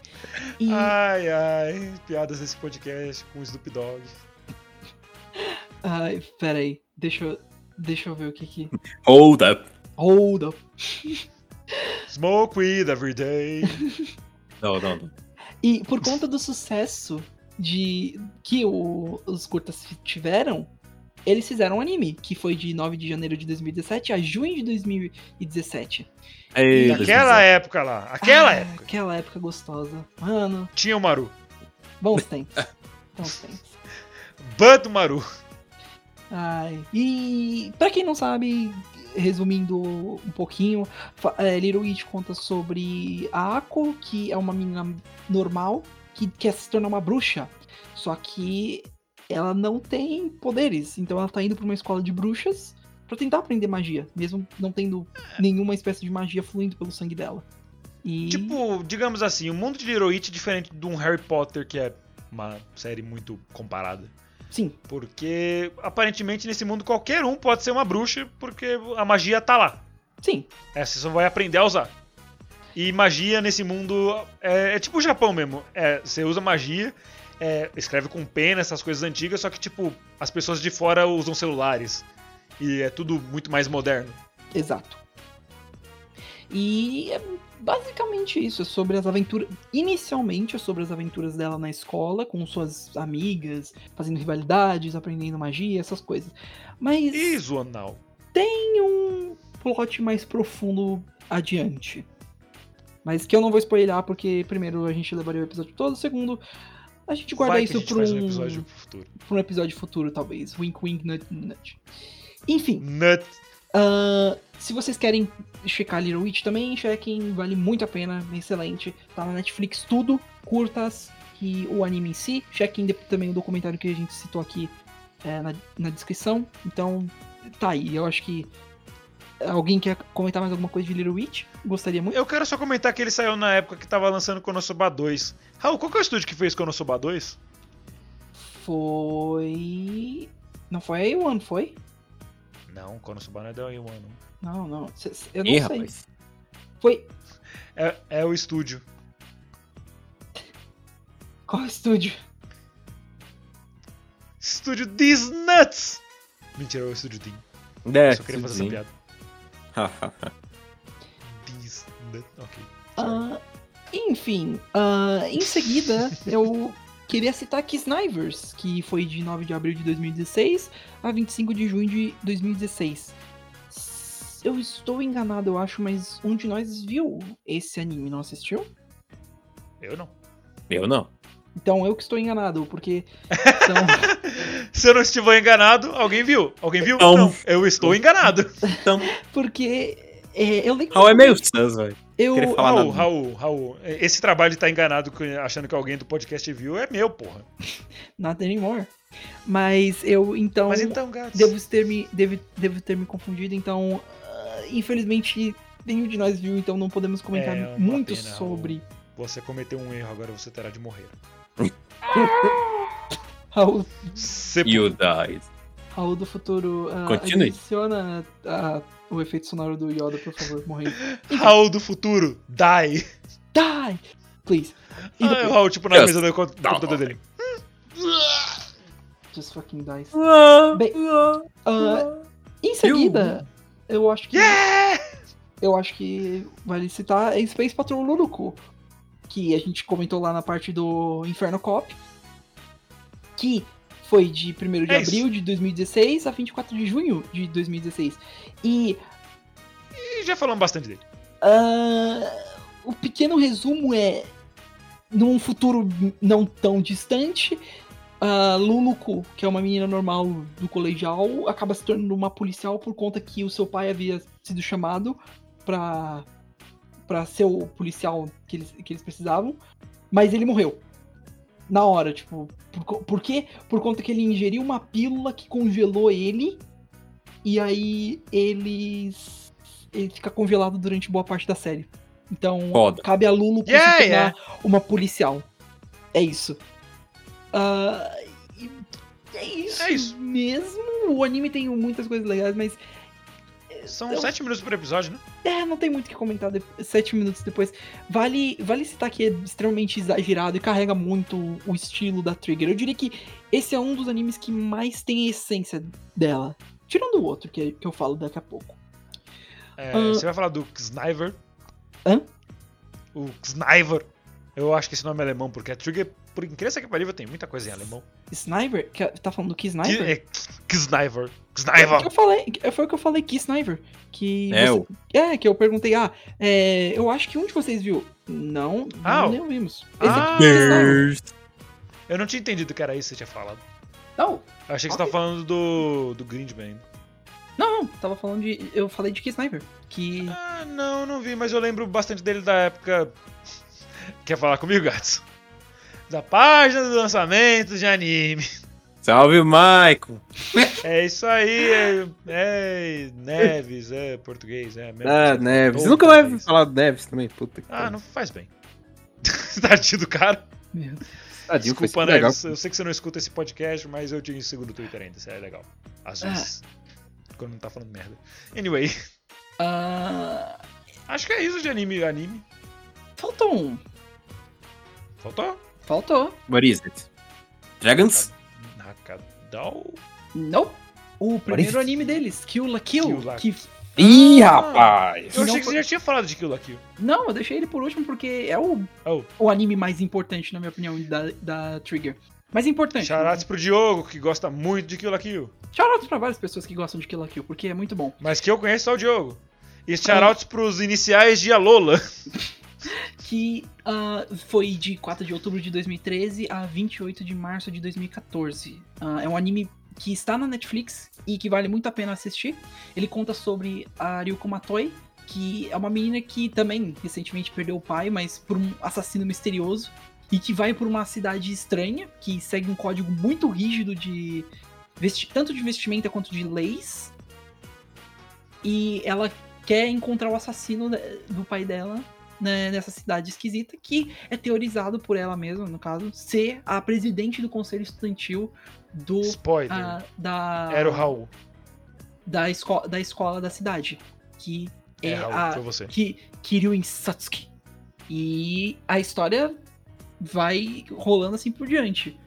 E. Ai, ai, piadas desse podcast com o Snoop Dogg. Ai, peraí. Deixa eu, deixa eu ver o que que. Hold up. Hold up. Smoke weed every day. Não, não, não. E por conta do sucesso de que o- os curtas tiveram, eles fizeram um anime, que foi de 9 de janeiro de 2017 a junho de 2017. Ei, Naquela época lá, aquela Ah, época, Aquela época gostosa. Mano, tinha o Maru. bons tempos. bons tempos. Bud Maru. Ai. E pra quem não sabe, resumindo um pouquinho, é, Little Witch conta sobre a Ako, que é uma menina normal que quer se tornar uma bruxa. Só que ela não tem poderes, então ela tá indo pra uma escola de bruxas pra tentar aprender magia, mesmo não tendo nenhuma espécie de magia fluindo pelo sangue dela. E Tipo, digamos assim, o mundo de Little Witch é diferente de um Harry Potter, que é uma série muito comparada. Sim, Porque aparentemente nesse mundo qualquer um pode ser uma bruxa, porque a magia tá lá. sim, É, você só vai aprender a usar. E magia nesse mundo é, é tipo o Japão mesmo. É, você usa magia, é, escreve com pena, essas coisas antigas, só que tipo, as pessoas de fora usam celulares. E é tudo muito mais moderno. Exato. E é basicamente isso, é sobre as aventuras. Inicialmente é sobre as aventuras dela na escola, com suas amigas, fazendo rivalidades, aprendendo magia, essas coisas. Mas E Zonal? tem um plot mais profundo adiante. Mas que eu não vou spoiler porque, primeiro, a gente levaria o episódio todo, segundo, a gente guarda Vai isso faz um, um episódio futuro. pra um episódio futuro, talvez. Wink, wink, nut, nut. Enfim. Nut. Ah, se vocês querem checar Little Witch também, chequem, vale muito a pena, excelente. Tá na Netflix tudo, curtas e o anime em si. Chequem também o documentário que a gente citou aqui é, na, na descrição. Então, tá aí. Eu acho que alguém quer comentar mais alguma coisa de Little Witch? Gostaria muito. Eu quero só comentar que ele saiu na época que tava lançando Konosuba 2. Raul, qual que é o estúdio que fez Konosuba 2? Foi. Não foi a A1, foi? Não, Konosuba não é da A1, não. Não, não. Eu não Ih, sei. rapaz. Foi. É, é o estúdio. Qual estúdio? Estúdio These Nuts! Mentira, é o estúdio Dean. É, Eu só queria fazer essa piada. These Nuts. Ok. Ah, enfim, ah, em seguida eu queria citar Snivers, que foi de 9 de abril de 2016 a 25 de junho de 2016. S- Eu estou enganado, eu acho, mas um de nós viu esse anime, não assistiu? Eu não. Eu não. Então eu que estou enganado, porque são, Se eu não estiver enganado, alguém viu? Alguém viu? Não. Não. Eu estou enganado. Então, porque é, eu lembro Raul é meio sus, velho. Eu querer falar Raul, nada. Raul, Raul. Esse trabalho de estar enganado com- achando que alguém do podcast viu é meu, porra. not anymore. Mas eu então Mas então, gatos. devo ter me devo, devo ter me confundido, então ah, infelizmente nenhum de nós viu, então não podemos comentar É muito pena, sobre Você cometeu um erro, agora você terá de morrer. Raul, Você... You died. Raul do futuro. ah, Continue. Adiciona ah, o efeito sonoro do Yoda, por favor, morrer. Raul do futuro, die. Die! Please. E Ah, o depois- Raul, tipo, na mesa do co- do computador dele. Just fucking dies. Ah, Bem, ah, em seguida, eu acho que. Yeah! Eu acho que vale citar é Space Patrol Luluku. Que a gente comentou lá na parte do Inferno Cop. Que foi de 1 de É isso. abril de 2016 a 24 de junho de 2016. E E já falamos bastante dele. ah, o pequeno resumo é: num futuro não tão distante, a Luluku, que é uma menina normal do colegial, acaba se tornando uma policial por conta que o seu pai havia sido chamado pra, pra ser o policial que eles, que eles precisavam, mas ele morreu. Na hora, tipo. Por, por quê? Por conta que ele ingeriu uma pílula que congelou ele. E aí eles. Ele fica congelado durante boa parte da série. Então, Foda. cabe a Lulu se Yeah, tornar yeah. uma policial. É isso. Ah, e é isso. É isso. mesmo. O anime tem muitas coisas legais, mas São Eu- sete minutos por episódio, né? é, não tem muito o que comentar de- sete minutos depois. Vale, vale citar que é extremamente exagerado e carrega muito o estilo da Trigger. Eu diria que esse é um dos animes que mais tem a essência dela. Tirando o outro, que, que eu falo daqui a pouco. É, Ah. Você vai falar do Sniper. Hã? O Sniper. Eu acho que esse nome é alemão, porque a Trigger, por incrível que pareça, tem muita coisa em alemão. Sniper? Que- Tá falando do que Que, Sniper? é Sniper. É eu falei, foi o que eu falei, que Sniper. Que É, você- é, que eu perguntei, ah, é, eu acho que um de vocês viu. Não, Ah, não, nem vimos. Esse Ah. aqui. Eu não tinha entendido que era isso que você tinha falado. Não, Eu achei que você Ok. tava falando do, do Grindman. não, não, tava falando de. Eu falei de que Sniper. Que. Ah, não, não vi, mas eu lembro bastante dele da época. Quer falar comigo, gatos? Da página do lançamento de anime. Salve, Maico. É isso aí, é, é Neves, é português, é mesmo. Ah, Neves. Você nunca vai português. falar do Neves também? Puta que Ah, não faz bem. Tadinho do cara. Tadinho, Desculpa, super legal. Neves. Eu sei que você não escuta esse podcast, mas eu te sigo no Twitter ainda. Isso é legal. Às Ah. vezes. Quando não tá falando merda. Anyway, Ah, acho que é isso de anime. Anime. faltou um. Faltou? Faltou. What is it? Dragons? Nakadal? Não. O primeiro anime deles, Kill la Kill. Kill la que... Ih, Ah. rapaz! Eu achei que você já tinha falado de Kill la Kill. Não, eu deixei ele por último porque é o, Oh, o anime mais importante, na minha opinião, da, da Trigger. Mais importante. Charats pro Diogo, que gosta muito de Kill la Kill. Shoutouts pra várias pessoas que gostam de Kill la Kill, porque é muito bom. Mas que eu conheço só o Diogo. E shoutouts pros iniciais de Alola. Que ah, foi de 4 de outubro de 2013 a 28 de março de 2014. Ah, é um anime que está na Netflix e que vale muito a pena assistir. Ele conta sobre a Ryuko Matoi, que é uma menina que também recentemente perdeu o pai, mas por um assassino misterioso. E que vai por uma cidade estranha, que segue um código muito rígido de tanto de vestimenta quanto de leis. E ela quer encontrar o assassino da- do pai dela né, nessa cidade esquisita, que é teorizado por ela mesma, no caso, ser a presidente do conselho estudantil do Spoiler. ah, da Era o Raul. da, esco da escola da cidade, que é, É, Raul, a foi você. Ki Kiryuin Satsuki. E a história vai rolando assim por diante.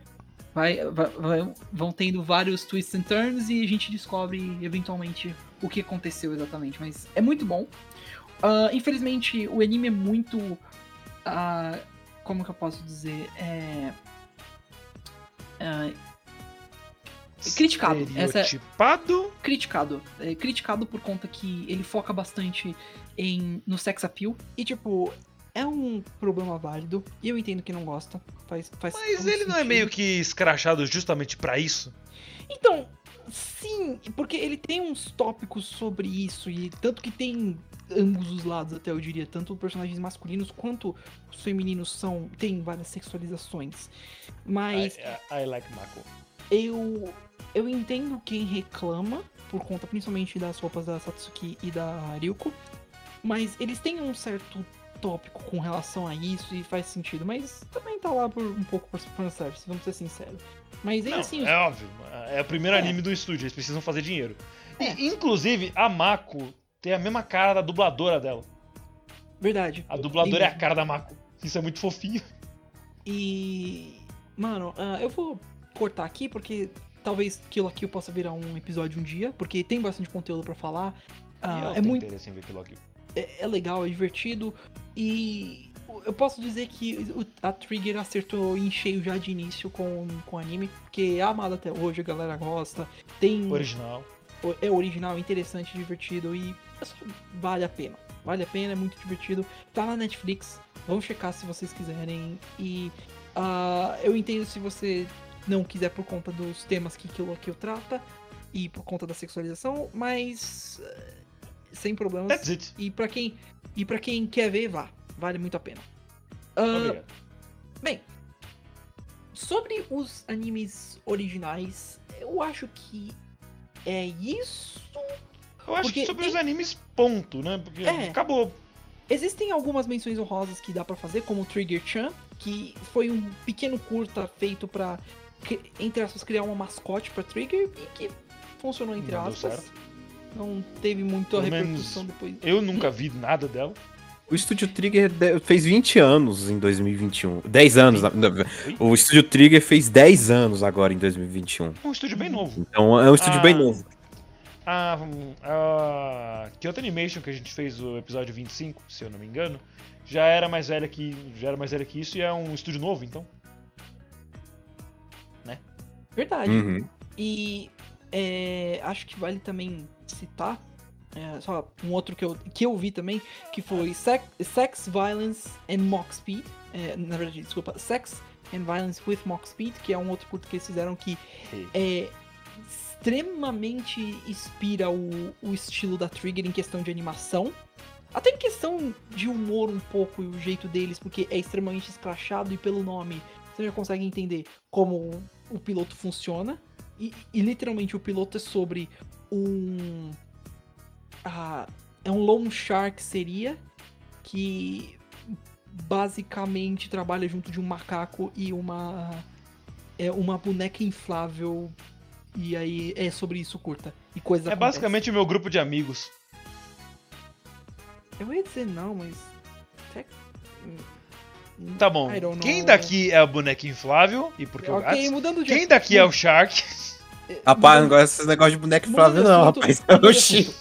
Vai, vai- vai- vão tendo vários twists and turns e a gente descobre eventualmente o que aconteceu exatamente. Mas é muito bom. Ah, infelizmente, o anime é muito. ah, como que eu posso dizer? É. ah, criticado. Essa é- criticado. É, criticado por conta que ele foca bastante em, no sex appeal. E, tipo, é um problema válido. E eu entendo que não gosta. Faz, faz Mas ele não é sentido. meio que escrachado justamente pra isso? Então, sim, porque ele tem uns tópicos sobre isso. E tanto que tem ambos os lados, até eu diria. Tanto personagens masculinos quanto os femininos são. tem várias sexualizações. Mas. I, I- I like Mako. eu eu entendo quem reclama por conta principalmente das roupas da Satsuki e da Ryuko, mas eles têm um certo tópico com relação a isso e faz sentido, mas também tá lá por um pouco por fanservice, vamos ser sinceros. Mas Não, assim, os- é óbvio. É o primeiro É. anime do estúdio, eles precisam fazer dinheiro. E, É. inclusive, a Mako tem a mesma cara da dubladora dela. verdade. A dubladora é a cara da Mako. Isso é muito fofinho. E mano, ah, eu vou cortar aqui porque talvez Kill la Kill possa virar um episódio um dia, porque tem bastante conteúdo pra falar. Eu é tenho muito interesse em ver Kill la Kill. é, é legal, é divertido. E eu posso dizer que a Trigger acertou em cheio já de início com, com o anime, porque é amado até hoje, a galera gosta. Tem. Original. É original, interessante, divertido e vale a pena. Vale a pena, é muito divertido. Tá na Netflix, vão checar se vocês quiserem. E ah, eu entendo se você não quiser por conta dos temas que Kill Kill trata e por conta da sexualização, mas eh, sem problemas. E pra quem e para quem quer ver, vá, vale muito a pena. Obrigado. bem, sobre os animes originais, eu acho que é isso. Eu acho porque que sobre tem- os animes, ponto, né? Porque É. acabou. Existem algumas menções honrosas que dá pra fazer, como o Trigger Chan, que foi um pequeno curta feito pra, cri- entre aspas, criar uma mascote pra Trigger e que funcionou entre Não deu aspas. certo. Não teve muita Pelo repercussão menos depois. Eu nunca vi nada dela. O Estúdio Trigger fez 20 anos em 2021. 10 anos. O Estúdio Trigger fez 10 anos agora em 2021. É um estúdio bem novo. Então é um estúdio Ah. bem novo. A, a Kyoto Animation, que a gente fez o episódio 25, se eu não me engano, já era mais velha que, já era mais velha que isso e é um estúdio novo, então. Verdade. Uhum. E é, acho que vale também citar é, só um outro que eu, que eu vi também, que foi Sex, Sex Violence and Mock Speed. É, na verdade, desculpa, Sex and Violence with Mock Speed, que é um outro curto que eles fizeram que é extremamente inspira o, o estilo da Trigger em questão de animação. Até em questão de humor um pouco e o jeito deles, porque é extremamente escrachado e pelo nome você já consegue entender como o piloto funciona. E, e literalmente o piloto é sobre um. ah, é um Lone Shark seria que basicamente trabalha junto de um macaco e uma. É uma boneca inflável. E aí é sobre isso curta. E coisas É acontecem. basicamente o meu grupo de amigos. Eu ia dizer não, mas. Tec- Tá bom. Quem daqui é a boneca inflável e por que eu Ok, gato? mudando de Quem daqui é o Shark? Rapaz, não gosto desses negócios de boneco de não, rapaz. Oxi.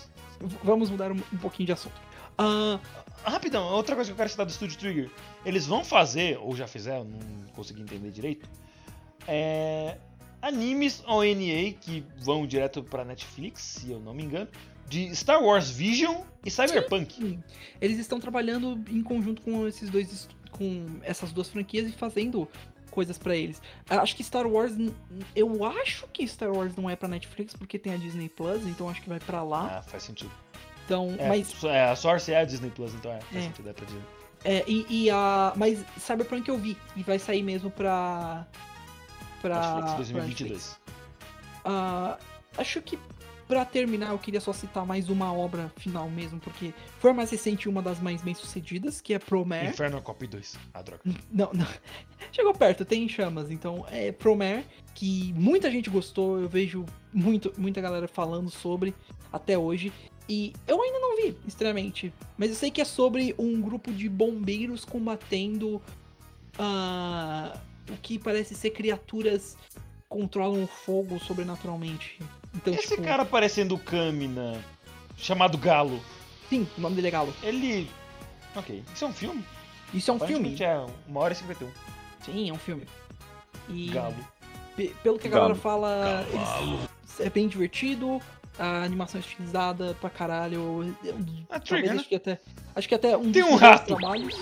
Vamos mudar um, um pouquinho de assunto. Ah, Rapidão, outra coisa que eu quero citar do Studio Trigger. Eles vão fazer, ou já fizeram, não consegui entender direito, é, animes ONA que vão direto pra Netflix, se eu não me engano, de Star Wars Vision e Cyberpunk. eles estão trabalhando em conjunto com esses dois com essas duas franquias e fazendo coisas pra eles. Acho que Star Wars, eu acho que Star Wars não é pra Netflix porque tem a Disney Plus, então acho que vai pra lá. Ah, faz sentido. Então, É, mas é, a Source é a Disney Plus, então é, faz É. sentido, é pra Disney. é, e, e a mas Cyberpunk eu vi e vai sair mesmo pra pra Netflix pra 2022. Netflix. Ah, acho que pra terminar eu queria só citar mais uma obra final mesmo, porque foi a mais recente uma das mais bem sucedidas, que é Promare. Inferno Copy 2. Ah, droga. Não, não. Chegou perto, tem chamas. Então, é Promare, que muita gente gostou, eu vejo muito, muita galera falando sobre até hoje. E eu ainda não vi, estranhamente. Mas eu sei que é sobre um grupo de bombeiros combatendo o que parece ser criaturas controlam o fogo sobrenaturalmente. Então, Esse tipo, cara parecendo o Kamina, chamado Galo, sim, o nome dele é Galo. ele. Ok, isso é um filme? Isso é um filme. É uma hora e 51. Sim, é um filme. E Galo. Pe- Pelo que a Galo. galera fala, eles- é bem divertido, a animação é estilizada pra caralho. é A talvez Trigger, né? acho que até, acho que até um Tem dos um rato. trabalhos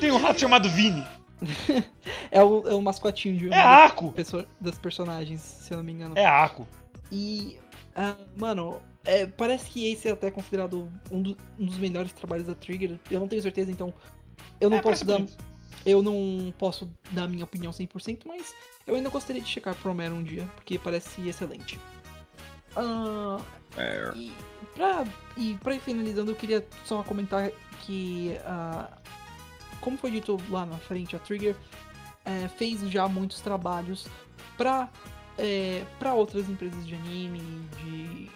Tem um rato chamado Vini. é o, é o mascotinho de uma É das, Aco. perso- das personagens, se eu não me engano. É Aco. E, ah, mano, é, parece que esse é até considerado um, do- um dos melhores trabalhos da Trigger. Eu não tenho certeza, então eu não É, posso dar bonito. eu não posso dar a minha opinião 100%, mas eu ainda gostaria de checar Promare um dia, porque parece excelente. É, e, pra, e pra ir finalizando, eu queria só comentar que, ah, como foi dito lá na frente, a Trigger eh, fez já muitos trabalhos pra, eh, pra outras empresas de anime, de,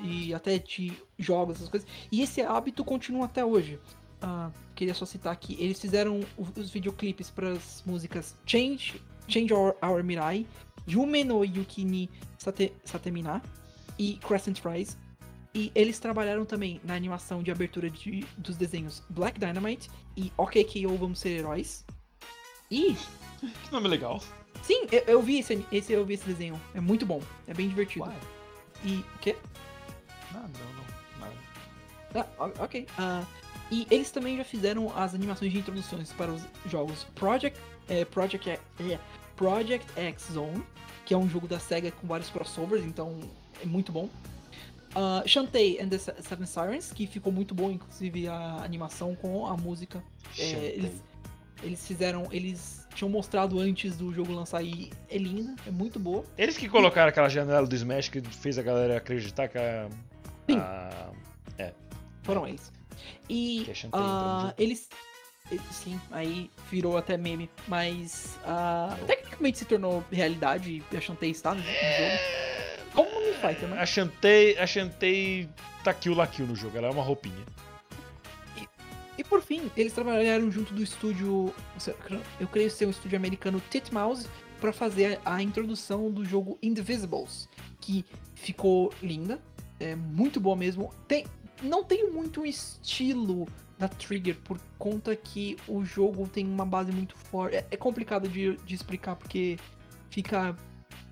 e até de jogos, essas coisas. E esse hábito continua até hoje. Ah, queria só citar aqui, eles fizeram os videoclipes para as músicas Change, Change Our, Our Mirai Yume no Yuki ni Sate, Satemina e Crescent Rise. E eles trabalharam também na animação de abertura de- dos desenhos Black Dynamite e OKKO Vamos Ser Heróis. E, Que nome legal. sim, eu, eu vi esse, esse, eu vi esse desenho. É muito bom, é bem divertido. Uai. E, o quê? Não, não, não. Nada. Ah, ok. Ah, e eles também já fizeram as animações de introduções para os jogos Project, é, Project, é, Project X Zone, que é um jogo da SEGA com vários crossovers, então é muito bom. Ah, Shantae and the Se- Seven Sirens, que ficou muito bom, inclusive a animação com a música. É, eles, eles fizeram. Eles tinham mostrado antes do jogo lançar e é linda, é muito boa. Eles que colocaram aquela janela do Smash que fez a galera acreditar que a. Sim. a- Foram eles. E é Shantae, entendi. eles. Sim, aí virou até meme, mas ah, tecnicamente se tornou realidade e a Shantae está no, no jogo. Fighter, né? A Shantae, a Shantae tá kill la kill no jogo, ela é uma roupinha. E por fim, eles trabalharam junto do estúdio, eu creio ser um estúdio americano Titmouse, para fazer a introdução do jogo Indivisibles, que ficou linda, é muito boa mesmo. Tem, não tem muito um estilo da Trigger por conta que o jogo tem uma base muito forte. É, é complicado de, de explicar porque fica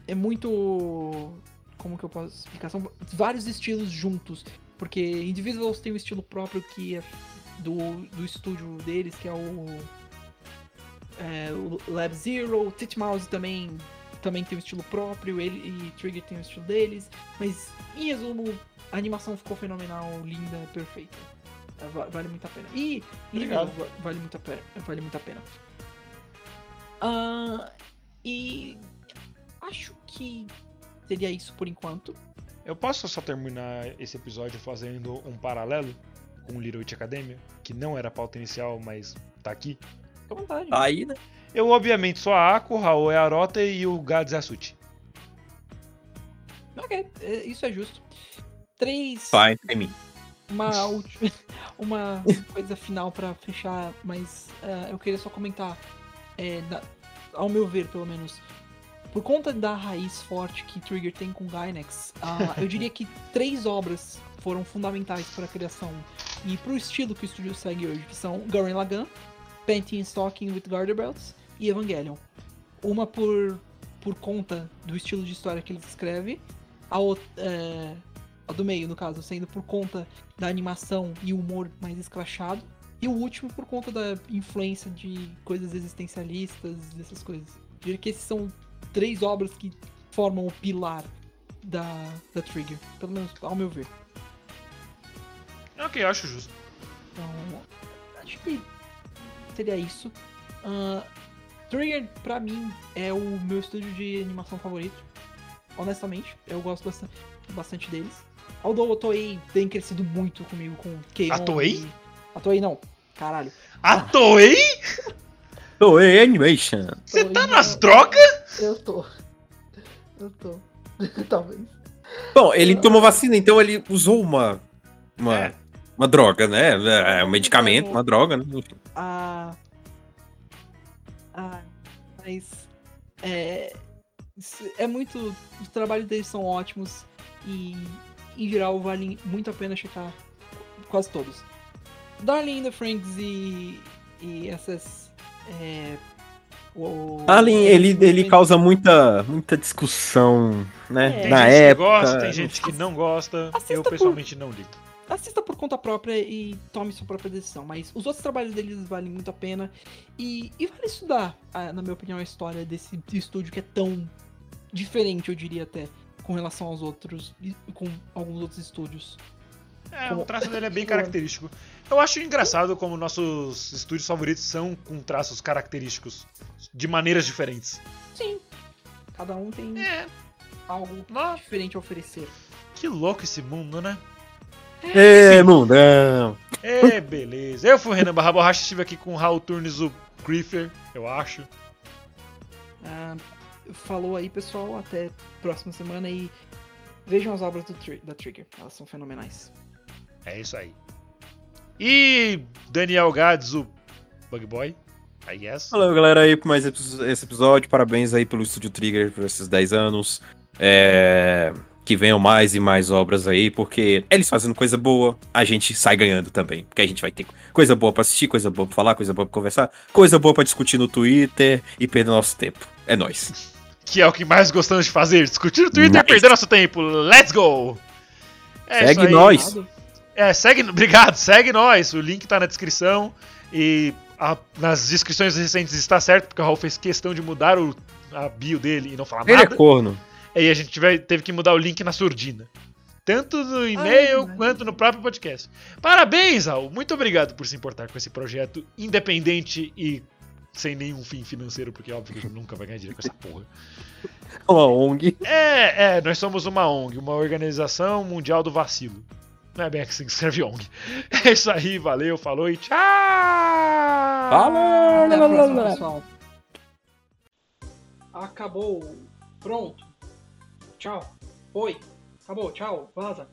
é muito como que eu posso explicar? São vários estilos juntos, porque Indivisibles tem um estilo próprio que é do, do estúdio deles, que é o, é, o Lab Zero, Titmouse também também tem um estilo próprio, ele e Trigger tem um estilo deles, mas em resumo, a animação ficou fenomenal, linda, perfeita. É, va- Vale muito a pena. E Obrigado. vale muito a pena. Vale muito a pena. Ah, e acho que seria isso por enquanto. Eu posso só terminar esse episódio fazendo um paralelo com Little Witch Academia, que não era a pauta inicial, mas tá aqui. Fica à vontade. Aí, né? Eu, obviamente, sou a Ako, o Raul é a Arota e o Gads é a Suti. Ok, é, isso é justo. Três. Fine, é mim. Uma última. Uma coisa final pra fechar, mas ah, eu queria só comentar. é, da- ao meu ver, pelo menos. Por conta da raiz forte que Trigger tem com Gainax, ah, eu diria que três obras foram fundamentais para a criação e para o estilo que o estúdio segue hoje, que são Gurren Lagann, Panty and Stocking with Garter Belts e Evangelion. Uma por, por conta do estilo de história que eles escrevem, a, outra, é, a do meio, no caso, sendo por conta da animação e humor mais escrachado, e o último por conta da influência de coisas existencialistas, dessas coisas. Eu diria que esses são três obras que formam o pilar da, da Trigger, pelo menos ao meu ver. Ok, eu acho justo. Então, acho que seria isso. Ah, Trigger, pra mim, é o meu estúdio de animação favorito. Honestamente, eu gosto bastante, bastante deles. Although a Toei tem crescido muito comigo com Keion. A Toei? e- A Toei não, caralho. A Toei? Toei Animation. Você tá nas drogas? Eu tô. Eu tô. Talvez. Bom, ele tomou vacina, então ele usou uma. Uma, É. uma droga, né? É um medicamento, uma droga, né? Enfim. Ah. Ah. Mas. É. É muito. Os trabalhos deles são ótimos. E. Em geral, vale muito a pena checar quase todos. Darling in the Franks e. E essas. É. O, Alien, ele, ele causa muita, muita discussão, né? É. Tem Na gente época. que gosta, tem gente que não gosta. Assista Eu por- pessoalmente não ligo. assista por conta própria e tome sua própria decisão. Mas os outros trabalhos deles valem muito a pena. E, e vale estudar, na minha opinião, a história desse estúdio que é tão diferente, eu diria até, com relação aos outros, com alguns outros estúdios. É, Como- o traço dele é bem característico. Eu acho engraçado como nossos estúdios favoritos são com traços característicos de maneiras diferentes. Sim, cada um tem É, algo Nossa. diferente a oferecer. que louco esse mundo, né? É, mundão. É, beleza. Eu fui o Renan Barra Borracha, estive aqui com o Raul Turnes, o Griefer, eu acho. Ah, falou aí, pessoal. Até próxima semana e vejam as obras do Tri- da Trigger. Elas são fenomenais. É isso aí. E Daniel Gads, o Bug Boy. I guess. Valeu, galera, aí por mais esse episódio. Parabéns aí pelo Estúdio Trigger por esses 10 anos. É, Que venham mais e mais obras aí, porque eles fazendo coisa boa, a gente sai ganhando também. Porque a gente vai ter coisa boa pra assistir, coisa boa pra falar, coisa boa pra conversar, coisa boa pra discutir no Twitter e perder nosso tempo. É nóis. Que é o que mais gostamos de fazer, discutir no Twitter e Nice. perder nosso tempo. Let's go! É Segue isso aí. É, segue, obrigado, segue nós. O link tá na descrição e a- nas descrições recentes está certo, porque o Raul fez questão de mudar o, a bio dele e não falar Ele é nada. corno. Aí a gente tiver- teve que mudar o link na surdina. Tanto no e-mail Ai, quanto no próprio podcast. Parabéns, Raul. Muito obrigado por se importar com esse projeto independente e sem nenhum fim financeiro, porque óbvio que nunca vai ganhar dinheiro com essa porra. Uma ONG. É, é, nós somos uma ONG, uma Organização Mundial do Vacilo. Não é bem assim que se escreve ONG. É isso aí, valeu, falou e tchau! Até a próxima, pessoal. Acabou. Pronto. Tchau. Oi. Acabou. Tchau. Vaza.